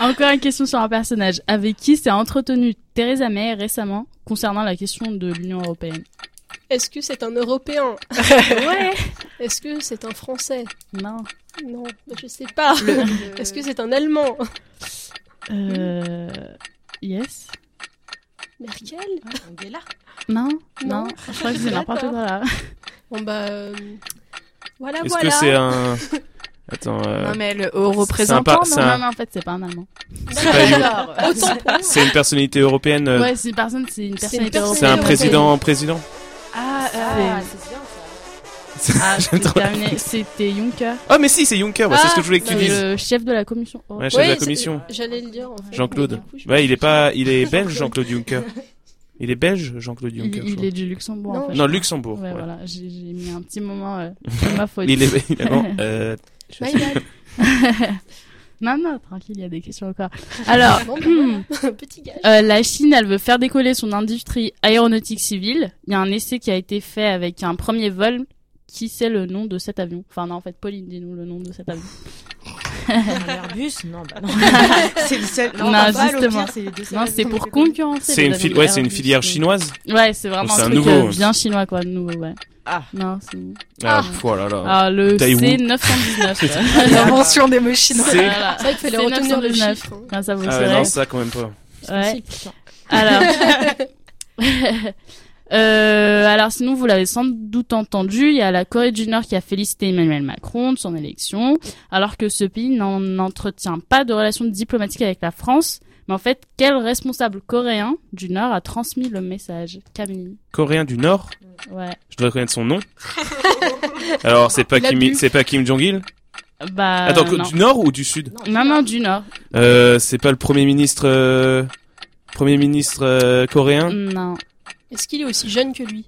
Encore une question sur un personnage. Avec qui s'est entretenu Theresa May récemment concernant la question de l'Union européenne Est-ce que c'est un Européen (laughs) Ouais. (laughs) Est-ce que c'est un Français Non. Non, je sais pas. (laughs) Est-ce que c'est un Allemand Euh... Yes. Merkel Angela Non, Non. non, je crois que c'est n'importe quoi là. Bon bah... euh, Voilà, Est-ce voilà. que c'est un Attends. euh, Non, mais le haut c'est un représentant, non c'est un- Non, non, en fait, c'est pas un Allemand. c'est une- moi. C'est une personnalité européenne. euh, Ouais, c'est une personne, c'est une personnalité personne C'est un européenne. président, président. Ah, C'est- c'est bien ça. (laughs) Ah, terminé. C'était Juncker. Oh mais si, c'est Juncker. ouais, c'est ce que je voulais que tu C'est dises. le chef de la commission. Oh. Ouais, chef de la commission. J'allais le dire en fait. Jean-Claude. Ouais, il est pas, il est belge, Jean-Claude Juncker. Il est belge, Jean-Claude Il, Juncker. il crois. est du Luxembourg. Non, en fait. Non, Luxembourg. Ouais, ouais. voilà. J'ai mis un petit moment. Euh, c'est ma (laughs) faute. Il est évidemment. euh, (laughs) je My bad. non, non, tranquille, il y a des questions encore. Alors, Bon, bah, voilà. (clears throat) Petit gage. euh, la Chine, elle veut faire décoller son industrie aéronautique civile. Il y a un essai qui a été fait avec un premier vol. Qui sait le nom de cet avion? Enfin, non, en fait, Pauline, dis-nous le nom de cet avion. (laughs) Airbus Non, bah non. (laughs) c'est le seul. Non, justement. c'est Non, c'est pour concurrencer. C'est une, ouais, filière chinoise. Ouais, c'est vraiment un un truc nouveau, euh, bien chinois, quoi, de nouveau, ouais. Ah. Non, c'est... Ah, pff, oh là. Alors, le Taïwan. C919. (laughs) (laughs) L'invention des mots chinois. C'est- Voilà. Vrai qu'il fallait retenir le C919. chiffre. hein. Ah, ça vous Ah, non, ça quand même pas. Ouais. Alors. Euh, alors sinon vous l'avez sans doute entendu, il y a la Corée du Nord qui a félicité Emmanuel Macron de son élection, alors que ce pays n'en n'entretient pas de relations diplomatiques avec la France. Mais en fait, quel responsable coréen du Nord a transmis le message Camille? Coréen du Nord? Ouais. Je dois connaître son nom. (laughs) Alors c'est pas Kim, c'est pas Kim Jong Il. Bah. Attends, non. du Nord ou du Sud? Non, non, du Nord. euh, C'est pas le premier ministre, euh, premier ministre euh, coréen? Non. Est-ce qu'il est aussi jeune que lui?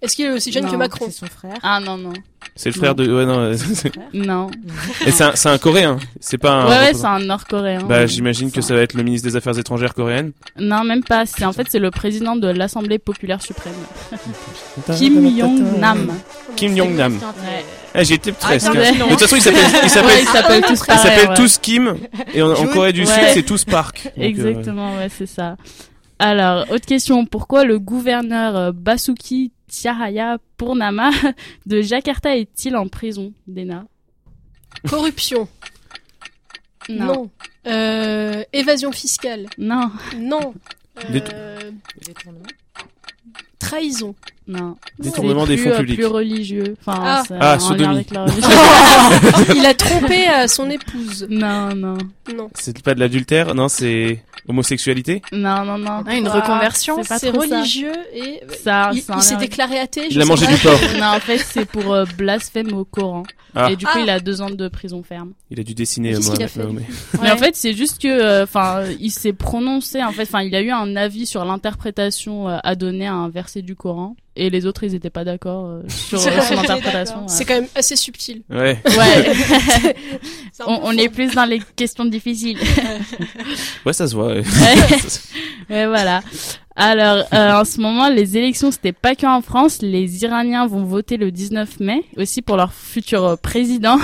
Est-ce qu'il est aussi jeune Non, que Macron? C'est son frère. Ah non, non. C'est le frère de. Ouais non. c'est- Non. (laughs) Et c'est un, c'est un Coréen. C'est pas un. Ouais, ouais, c'est un Nord-Coréen. Bah j'imagine que ça va être le ministre des Affaires étrangères coréenne. Non, même pas. C'est en fait c'est le président de l'Assemblée populaire suprême, (laughs) Kim Jong Nam. Kim Jong Nam. Ouais. Ah, j'ai été presque. Hein. De toute façon, ils s'appellent, Ouais, tous pareil, tous Kim. Et en. Corée du Sud, c'est tous Park. Donc, euh, Exactement, ouais, c'est ça. Alors, autre question. Pourquoi le gouverneur euh, Basuki Tjahaya Purnama (laughs) de Jakarta est-il en prison, Dena? Corruption. Non. Euh, évasion fiscale. Non. Non. Euh, trahison. Non. Détournement C'est des fonds euh, publics. plus religieux. Enfin, Ah. Ah, sodomie. avec la. (laughs) Il a trompé euh, son épouse. non, non. Non. C'est pas de l'adultère, non, c'est homosexualité? Non, non, non. Ah, une Ah, reconversion, c'est ça. religieux et Ça, il, s'est déclaré athée. Il je a mangé pas. du porc. (laughs) Non, en fait, c'est pour euh, blasphème au Coran. Ah. Et du coup, Ah. il a deux ans de prison ferme. Il a dû dessiner euh, Mohamed Mahomet. (laughs) Mais en fait, c'est juste que, enfin, il s'est prononcé. En fait, enfin, il a eu un avis sur l'interprétation à donner à un verset du Coran, et les autres, ils étaient pas d'accord euh, (laughs) sur euh, son interprétation. C'est quand même assez subtil. Ouais. (laughs) Ouais. (laughs) On, est plus dans les questions difficiles. Ouais, ça se voit. ouais. Ouais, voilà. Alors, euh, en ce moment, les élections, c'était pas que en France. Les Iraniens vont voter le 19 mai, aussi pour leur futur président.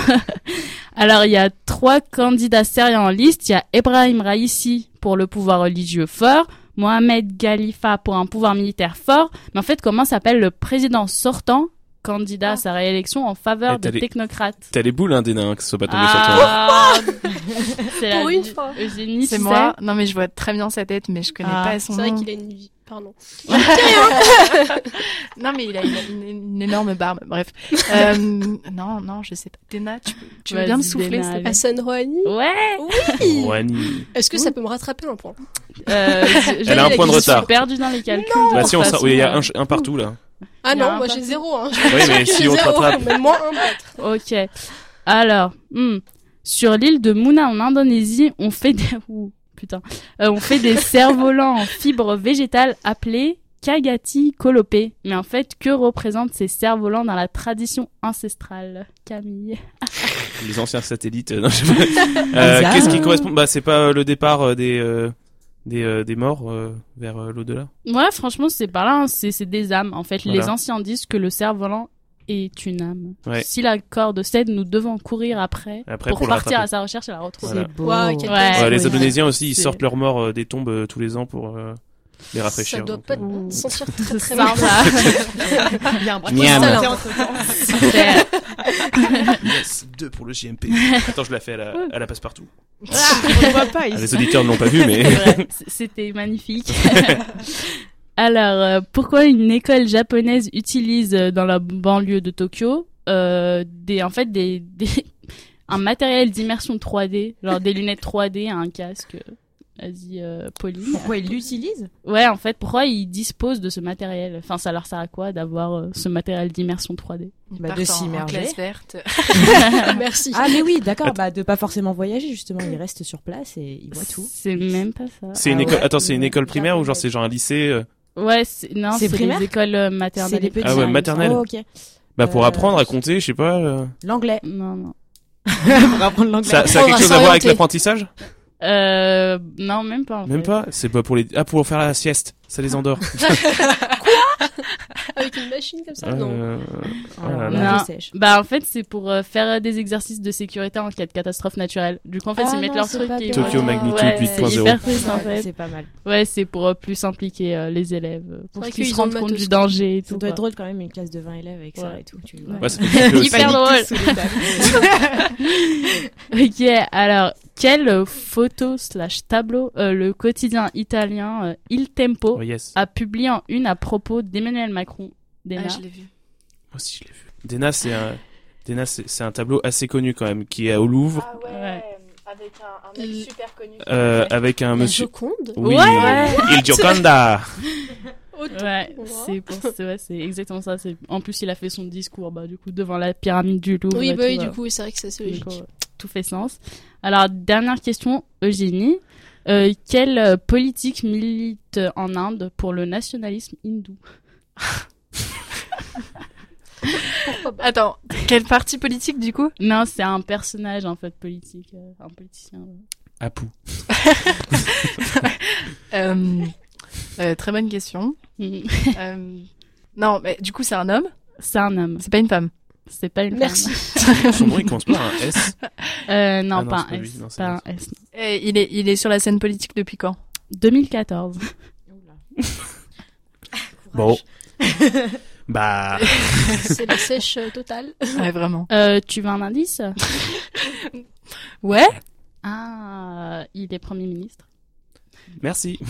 Alors, il y a trois candidats sérieux en liste. Il y a Ebrahim Raisi pour le pouvoir religieux fort, Mohamed Khalifa pour un pouvoir militaire fort. Mais en fait, comment s'appelle le président sortant, candidat à sa réélection en faveur des technocrates T'as les boules, hein, des nains, que ce soit pas tombé sur toi. Ah, (laughs) c'est la Pour une fois. C'est moi. Non, mais je vois très bien sa tête, mais je connais Ah, pas son C'est vrai nom. qu'il a une vie. Pardon. (laughs) (laughs) Non, mais il a une, une- une énorme barbe. Bref. (laughs) Euh, non, non, je sais pas. Dena, tu, peux- tu veux bien me souffler, Dena, allez. Hassan Rouhani. Ouais. Oui. Rouhani. Est-ce que ça peut me rattraper un point Euh, je- Elle a un point de je retard. suis perdue dans les calculs. de Bah si, on façon, oui, il y a un, partout là. Ah non, moi j'ai zéro. Hein. Oui, mais si on rattrape. mais moins un peut-être. Ok. Alors, hmm. sur l'île de Muna en Indonésie, on fait des putain, Euh, on fait des cerfs-volants en fibres végétales appelés Kagati Kolopé. Mais en fait, que représentent ces cerfs-volants dans la tradition ancestrale Camille? Les anciens satellites. euh, non, je sais pas. Euh. Qu'est-ce qui correspond? Bah c'est pas euh, le départ euh, des euh, des euh, des morts euh, vers euh, l'au-delà? Ouais, franchement, c'est par là. hein. C'est des âmes. En fait, les anciens disent que le cerf-volant est une âme. Ouais. Si la corde cède, nous devons courir après, Après, pour, pour partir à sa recherche et la retrouver. Voilà. beau. Quel Ouais. Ouais, les. Indonésiens aussi, ils sortent leurs morts euh, des tombes euh, tous les ans pour euh, les rafraîchir. Ça doit donc, pas euh, te sentir très très Ça bien. va. (laughs) Il y a un bras Miam. qui entre-temps. (laughs) Super. (laughs) Yes, deux pour le JMP. Attends, je la fais à la, à la passe-partout. Ah, on le voit pas Ah, les auditeurs ne l'ont pas vu, mais. C'était magnifique. Alors, euh, pourquoi une école japonaise utilise euh, dans la banlieue de Tokyo euh, des, en fait, des, (laughs) des, un matériel d'immersion 3D, genre des lunettes 3D, un casque. Vas-y, euh, Pauline. Pourquoi ils l'utilisent? Ouais, en fait, pourquoi ils disposent de ce matériel? Enfin, ça leur sert à quoi d'avoir euh, ce matériel d'immersion 3D Ils Bah, de s'immerger. classe verte. (laughs) Merci. Ah mais oui, d'accord, bah de pas forcément voyager justement, ils restent sur place et ils voient tout. C'est même pas ça. C'est une Ah école. ouais. Attends, c'est une école primaire ou genre c'est genre un lycée euh, Ouais, c'est- non, C'est les écoles euh, C'est maternelles. les et petits. Ah ouais, primaires, maternelle. Oh, ok. Bah pour Euh, apprendre à compter, je sais pas. euh, L'anglais. Non, non. (laughs) Pour apprendre l'anglais. Ça, ça a quelque chose à voir avec l'apprentissage Euh, non, même pas. en Même fait. pas? C'est pas pour les. Ah pour faire la sieste. Ça les endort. (laughs) (laughs) Avec une machine comme ça Non. Euh, oh Alors, là, Non. sèche. Bah en fait c'est pour euh, faire des exercices de sécurité en cas de catastrophe naturelle. Du coup en fait Ah ils mettent leur c'est truc et. Tokyo. Magnitude Ouais, 8.0. C'est hyper triste en Ouais, fait. C'est pas mal. Ouais c'est pour euh, plus impliquer euh, les élèves euh, pour qu'ils se rendent compte du danger et Ça tout. doit être drôle quand même une classe de 20 élèves avec ça et tout. Tu... Ouais, (laughs) ça aussi. Hyper drôle. (laughs) ok alors quelle euh, photo slash tableau euh, le quotidien italien euh, Il Tempo Oh, yes. a publié en une à propos d'Emmanuel Macron? Dena. Ah, je l'ai vu. Moi aussi je l'ai vu. Dena c'est un. Dena c'est un tableau assez connu quand même qui est au Louvre ouais, avec un, mec super connu. euh, avec un monsieur. Joconde Oui. Ouais. Il Gioconda. (laughs) Ouais, c'est pour ouais, c'est exactement ça. C'est en plus il a fait son discours bah du coup devant la pyramide du Louvre. Oui, bah tout, oui, du euh, coup, c'est vrai que c'est logique. coup, euh, tout fait sens. Alors dernière question, Eugénie, Euh, quelle euh, politique milite en Inde pour le nationalisme hindou? (laughs) Attends, quel parti politique du coup? Non, c'est un personnage en fait politique, euh, un politicien. Apu. (laughs) Euh, euh, Très bonne question. (laughs) Non, mais du coup c'est un homme, C'est un homme. c'est pas une femme? C'est pas une Merci. femme. Son nom il commence par un S. (laughs) Euh, non, Ah non, pas un. S. Non, pas un S. Et il est il est sur la scène politique depuis quand? 2014. Bon. Bah. (laughs) C'est la sèche euh, totale. Ouais, vraiment. Euh, tu veux un indice (laughs) Ouais. Ah, il est premier ministre. Merci. (laughs)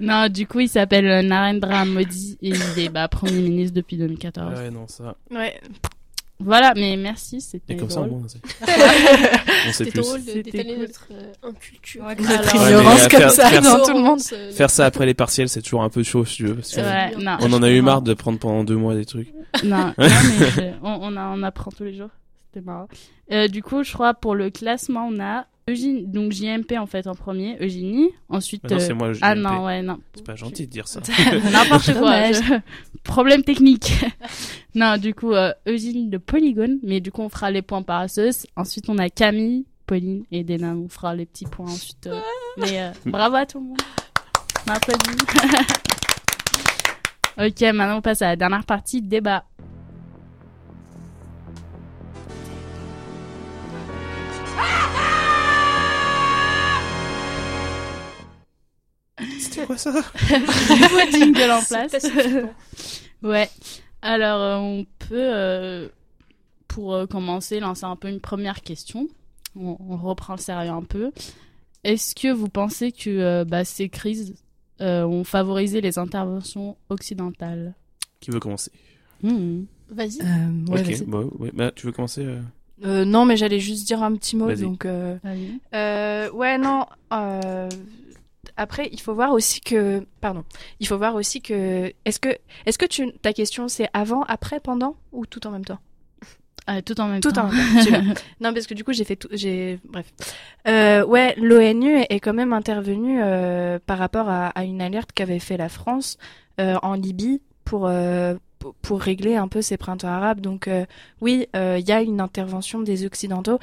Non, du coup, il s'appelle euh, Narendra Modi et il est bah, premier ministre depuis 2014. Ouais, non, ça. Ouais. Voilà, mais merci, c'était Et comme ça, drôle. moins, c'est- (laughs) on sait C'était plus. drôle de C'était d'étaler cool. notre euh, inculture. Ouais, notre Ouais, ignorance mais comme faire- ça faire dans ça- tout le monde. Euh, Faire ça après les partiels, c'est toujours un peu chaud, si tu veux. que Ouais, non, On en a eu marre de prendre pendant deux mois des trucs. Non, non, (laughs) mais je- on, on, a, on apprend tous les jours. C'était marrant. Euh, du coup, je crois pour le classement, on a Eugénie, donc JMP en fait en premier, Eugénie. Ensuite. Non, euh, c'est moi, Ah JMP. non, ouais, non. C'est pas gentil de dire ça. (laughs) N'importe (laughs) quoi. Je- Problème technique. (laughs) non, du coup, euh, Eugénie de Polygone, mais du coup, on fera les points par asseuse. Ensuite, on a Camille, Pauline et Dena. On fera les petits points ensuite. euh, Mais euh, bravo à tout le monde. On ok, maintenant on passe à la dernière partie, débat. C'était quoi ça? (laughs) Nouveau jingle en (laughs) place. ouais. Alors, euh, on peut, euh, pour euh, commencer, lancer un peu une première question. On, on reprend le sérieux un peu. Est-ce que vous pensez que euh, bah, ces crises euh, ont favorisé les interventions occidentales? Qui veut commencer? Hmm. Vas-y. Euh, ouais, Ok, vas-y. bah, ouais. Bah, tu veux commencer euh? Euh, non, mais j'allais juste dire un petit mot. Donc, euh, euh, ouais, non. Euh, après, il faut voir aussi que, pardon, il faut voir aussi que, est-ce que, est-ce que tu, ta question c'est avant, après, pendant ou tout en même temps? Ah, tout en même Tout temps. en même temps. (laughs) non, parce que du coup, j'ai fait tout, j'ai, bref. Euh, ouais, l'ONU est quand même intervenue euh, par rapport à, à une alerte qu'avait fait la France euh, en Libye pour euh, pour- régler un peu ces printemps arabes. Donc euh, oui, euh, il y a une intervention des occidentaux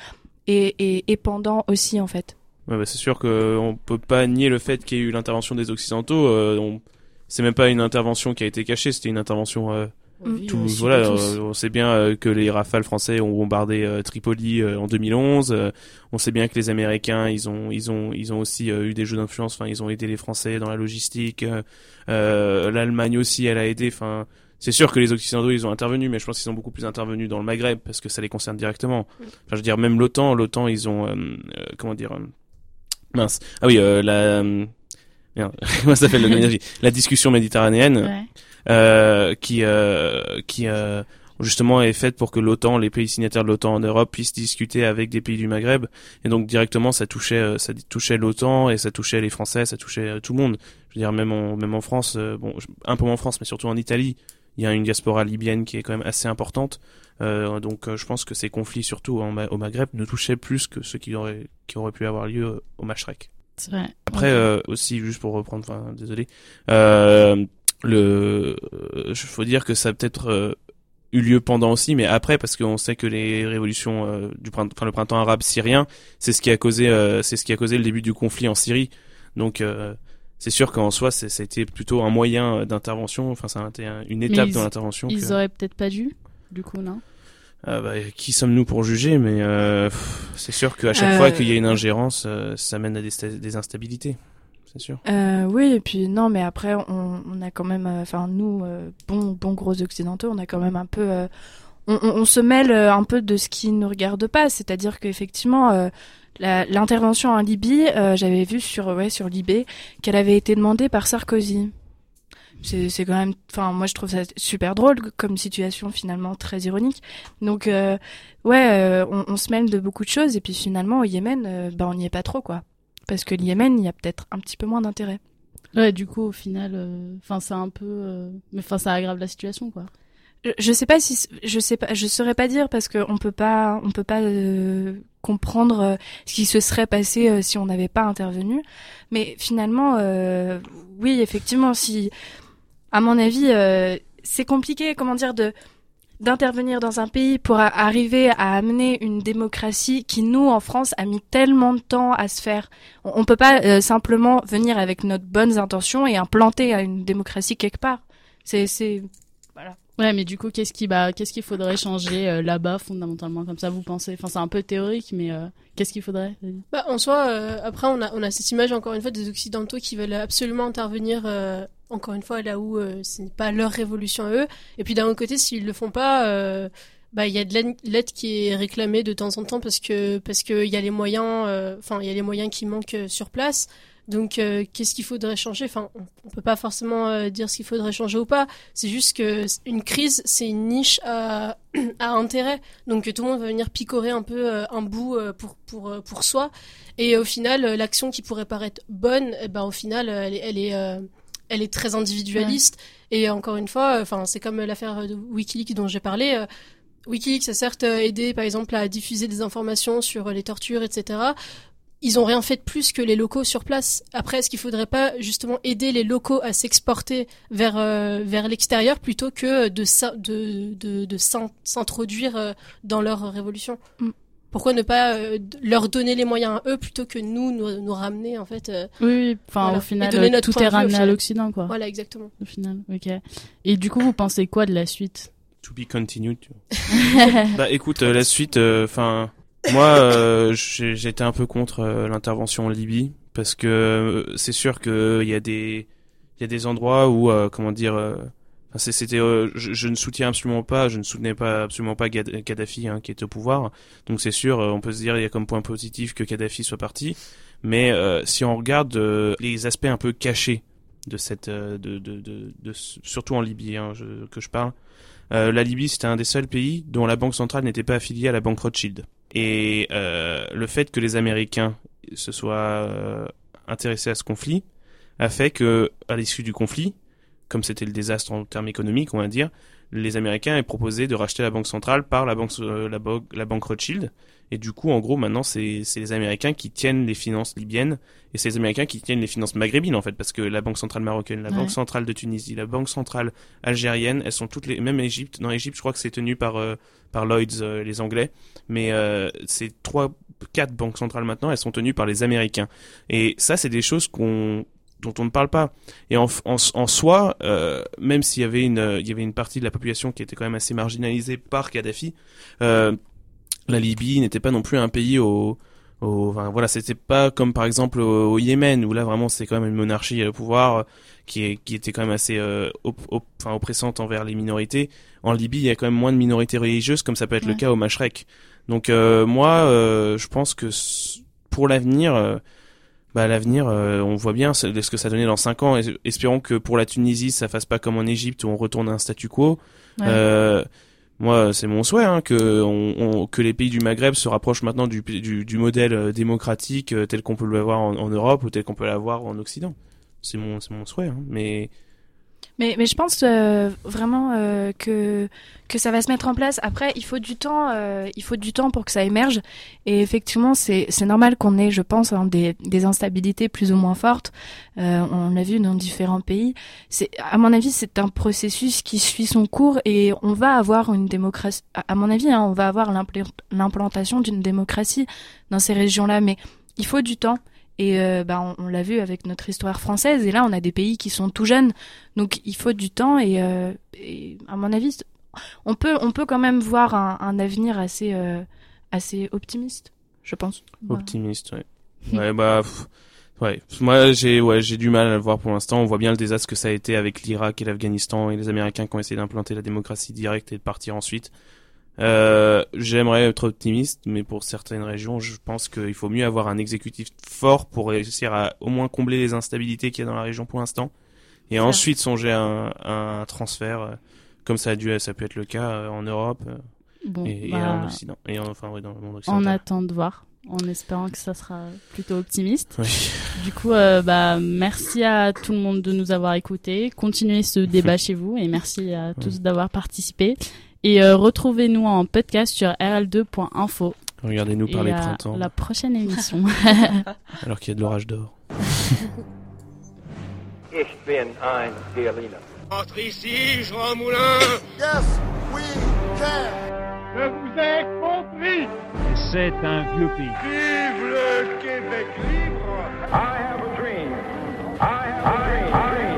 et, et, et pendant aussi en fait. Ouais, bah, c'est sûr qu'on peut pas nier le fait qu'il y ait eu l'intervention des Occidentaux. Euh, on... C'est même pas une intervention qui a été cachée, c'était une intervention euh, Oui, Tout, aussi voilà, on sait bien euh, que les rafales français ont bombardé euh, Tripoli euh, en 2011. euh, on sait bien que les Américains, ils ont, ils ont, ils ont aussi eu des jeux d'influence. Enfin, ils ont aidé les Français dans la logistique. L'Allemagne aussi, elle a aidé. Enfin, c'est sûr que les Occidentaux, ils ont intervenu, mais je pense qu'ils ont beaucoup plus intervenu dans le Maghreb parce que ça les concerne directement. Enfin, je veux dire, même l'OTAN, l'OTAN, ils ont, euh, euh, comment dire, euh, mince. Ah oui, euh, la, merde, (laughs) comment ça s'appelle l'énergie (laughs) La discussion méditerranéenne Ouais. euh, qui euh, qui justement est faite pour que l'OTAN, les pays signataires de l'OTAN en Europe puissent discuter avec des pays du Maghreb et donc directement ça touchait ça touchait l'OTAN et ça touchait les Français, ça touchait tout le monde. Je veux dire même en même en France, bon un peu en France mais surtout en Italie, il y a une diaspora libyenne qui est quand même assez importante. Euh, donc euh, je pense que ces conflits surtout en au Maghreb ne touchaient plus que ceux qui auraient qui auraient pu avoir lieu euh, au Mashrek. C'est vrai. Après Ok. euh, aussi juste pour reprendre, enfin désolé, euh, le, faut dire que ça a peut-être eu lieu pendant aussi, mais après parce qu'on sait que les révolutions euh, du printemps, enfin le printemps arabe syrien, c'est ce qui a causé, euh, c'est ce qui a causé le début du conflit en Syrie. Donc euh, c'est sûr qu'en soi, ça a été plutôt un moyen d'intervention. Enfin, ça a été un- une étape ils- dans l'intervention. Ils que- auraient peut-être pas dû, du coup, non? Ah bah, qui sommes-nous pour juger? Mais euh, c'est sûr qu'à chaque Euh, fois qu'il y a une ingérence, euh, ça mène à des, sta- des instabilités. C'est sûr. Euh, oui, et puis non, mais après, on, on a quand même, euh, enfin nous, euh, bons bon gros occidentaux, on a quand même un peu, euh, on, on- on se mêle euh, un peu de ce qui ne regarde pas, c'est-à-dire qu'effectivement, euh, l'intervention en Libye, euh, j'avais vu sur ouais sur Libé qu'elle avait été demandée par Sarkozy. C'est c'est quand même, enfin moi je trouve ça super drôle comme situation finalement très ironique. Donc euh, ouais, euh, on, on se mêle de beaucoup de choses et puis finalement au Yémen, euh, bah on n'y est pas trop quoi. Parce que le Yémen, il y a peut-être un petit peu moins d'intérêt. Ouais, du coup, au final, euh, enfin, c'est un peu, euh, mais enfin, ça aggrave la situation, quoi. Je, sais pas si je sais pas, je saurais pas dire parce que on peut pas, on peut pas euh, comprendre euh, ce qui se serait passé euh, si on n'avait pas intervenu. Mais finalement, euh, oui, effectivement, si, à mon avis, c'est compliqué, comment dire, de d'intervenir dans un pays pour arriver à amener une démocratie qui nous en France a mis tellement de temps à se faire. On, on peut pas simplement venir avec notre bonnes intentions et implanter une démocratie quelque part. C'est c'est. Ouais, mais du coup, qu'est-ce qui, bah, qu'est-ce qu'il faudrait changer euh, là-bas fondamentalement, comme ça, vous pensez? Enfin, c'est un peu théorique, mais euh, qu'est-ce qu'il faudrait? Bah, en soi, euh, après, on a, on a cette image, encore une fois, des Occidentaux qui veulent absolument intervenir, euh, encore une fois, là où euh, ce n'est pas leur révolution à eux. Et puis, d'un autre côté, s'ils le font pas, bah, il y a de l'aide- qui est réclamée de temps en temps parce que, parce que il y a les moyens, enfin, il y a les moyens qui manquent sur place. Donc, euh, qu'est-ce qu'il faudrait changer? Enfin, on, on peut pas forcément euh, dire ce qu'il faudrait changer ou pas. C'est juste que une crise, c'est une niche à, (clears throat) à intérêt. Donc, tout le monde va venir picorer un peu euh, un bout euh, pour pour euh, pour soi. Et au final, euh, l'action qui pourrait paraître bonne, eh ben, au final, elle est elle est, euh, elle est très individualiste. Et encore une fois, enfin, c'est comme l'affaire de WikiLeaks dont j'ai parlé. WikiLeaks a certes aidé, par exemple, à diffuser des informations sur les tortures, etc. Ils ont rien fait de plus que les locaux sur place. Après, est-ce qu'il faudrait pas justement aider les locaux à s'exporter vers euh, vers l'extérieur plutôt que de de de, de s'in- s'introduire euh, dans leur révolution? Mm. Pourquoi ne pas euh, leur donner les moyens à eux plutôt que nous nous, nous ramener en fait euh, Oui, oui, enfin, voilà. au final, Et donner notre tout est ramené à l'Occident, quoi. Voilà, exactement. Au final, ok. Et du coup, vous pensez quoi de la suite? To be continued. (laughs) bah écoute, la suite, enfin, moi, euh, j'étais un peu contre euh, l'intervention en Libye parce que euh, c'est sûr que il y a des, y a des endroits où, comment dire, c'était, euh, je, ne soutiens absolument pas, je ne soutenais pas absolument pas Kadhafi hein, qui est au pouvoir. Donc c'est sûr, on peut se dire il y a comme point positif que Kadhafi soit parti, mais euh, si on regarde les aspects un peu cachés de cette, de, de, de, de- surtout en Libye hein, je- que je parle. Euh, la Libye, c'était un des seuls pays dont la banque centrale n'était pas affiliée à la banque Rothschild. Et euh, le fait que les Américains se soient euh, intéressés à ce conflit a fait que, à l'issue du conflit, comme c'était le désastre en termes économiques, on va dire, les Américains aient proposé de racheter la banque centrale par la banque, euh, la, banque- la banque Rothschild. Et du coup, en gros, maintenant, c'est c'est les Américains qui tiennent les finances libyennes et c'est les Américains qui tiennent les finances maghrébines, en fait, parce que la banque centrale marocaine, la Ouais. banque centrale de Tunisie, la banque centrale algérienne, elles sont toutes les, même Égypte, dans Égypte, je crois que c'est tenu par, euh, par Lloyds, euh, les Anglais, mais euh, ces trois, quatre banques centrales maintenant, elles sont tenues par les Américains. Et ça, c'est des choses qu'on dont on ne parle pas. Et en, en, en soi, euh, même s'il y avait une, il y avait une partie de la population qui était quand même assez marginalisée par Kadhafi, euh, la Libye n'était pas non plus un pays au, au enfin, voilà, c'était pas comme par exemple au, au Yémen où là vraiment c'est quand même une monarchie au pouvoir qui, est, qui était quand même assez euh, op, op, enfin, oppressante envers les minorités. En Libye, il y a quand même moins de minorités religieuses comme ça peut être Ouais. le cas au Mashrek. Donc euh, moi, euh, je pense que pour l'avenir, euh, bah, l'avenir, euh, on voit bien ce ce que ça donnait dans 5 ans. Es- Espérons que pour la Tunisie, ça fasse pas comme en Égypte où on retourne à un statu quo. Ouais. Moi, c'est mon souhait hein, que, on, que les pays du Maghreb se rapprochent maintenant du, du, du modèle euh, démocratique euh, tel qu'on peut l'avoir en, en Europe ou tel qu'on peut l'avoir en Occident. C'est mon, mon souhait. Hein, mais Mais, mais je pense euh, vraiment euh, que que ça va se mettre en place. Après, il faut du temps, euh, il faut du temps pour que ça émerge. Et effectivement, c'est normal qu'on ait, je pense, hein, des des instabilités plus ou moins fortes. Euh, on l'a vu dans différents pays. C'est, à mon avis, c'est un processus qui suit son cours et on va avoir une démocratie. À mon avis, hein, on va avoir l'impl- l'implantation d'une démocratie dans ces régions-là. Mais il faut du temps. Et euh, bah, on, l'a vu avec notre histoire française. Et là, on a des pays qui sont tout jeunes. Donc, il faut du temps. Et, euh, à mon avis, on peut, on peut quand même voir un, un avenir assez, euh, assez optimiste, je pense. Optimiste, ouais. Ouais, bah, ouais. Moi, j'ai, ouais, j'ai du mal à le voir pour l'instant. On voit bien le désastre que ça a été avec l'Irak et l'Afghanistan et les Américains qui ont essayé d'implanter la démocratie directe et de partir ensuite. Euh, j'aimerais être optimiste, mais pour certaines régions, je pense qu'il faut mieux avoir un exécutif fort pour réussir à au moins combler les instabilités qu'il y a dans la région pour l'instant, et ensuite songer à un, à un transfert, euh, comme ça a dû, ça peut être le cas euh, en Europe Bon, et, et bah, en Occident, et en- enfin ouais, dans le monde On occidental. attend de voir, en espérant que ça sera plutôt optimiste. Oui. Du coup, euh, bah, merci à tout le monde de nous avoir écoutés. Continuez ce débat (laughs) chez vous et merci à tous d'avoir participé. Et euh, retrouvez-nous en podcast sur rl2.info. Regardez-nous par les à printemps. La prochaine émission. (laughs) Alors qu'il y a de l'orage dehors. (laughs) Entre ici, Jean Moulin. Yes, we can. Je vous ai compris. C'est un vieux pays. Vive le Québec libre. I have a dream. I have a dream.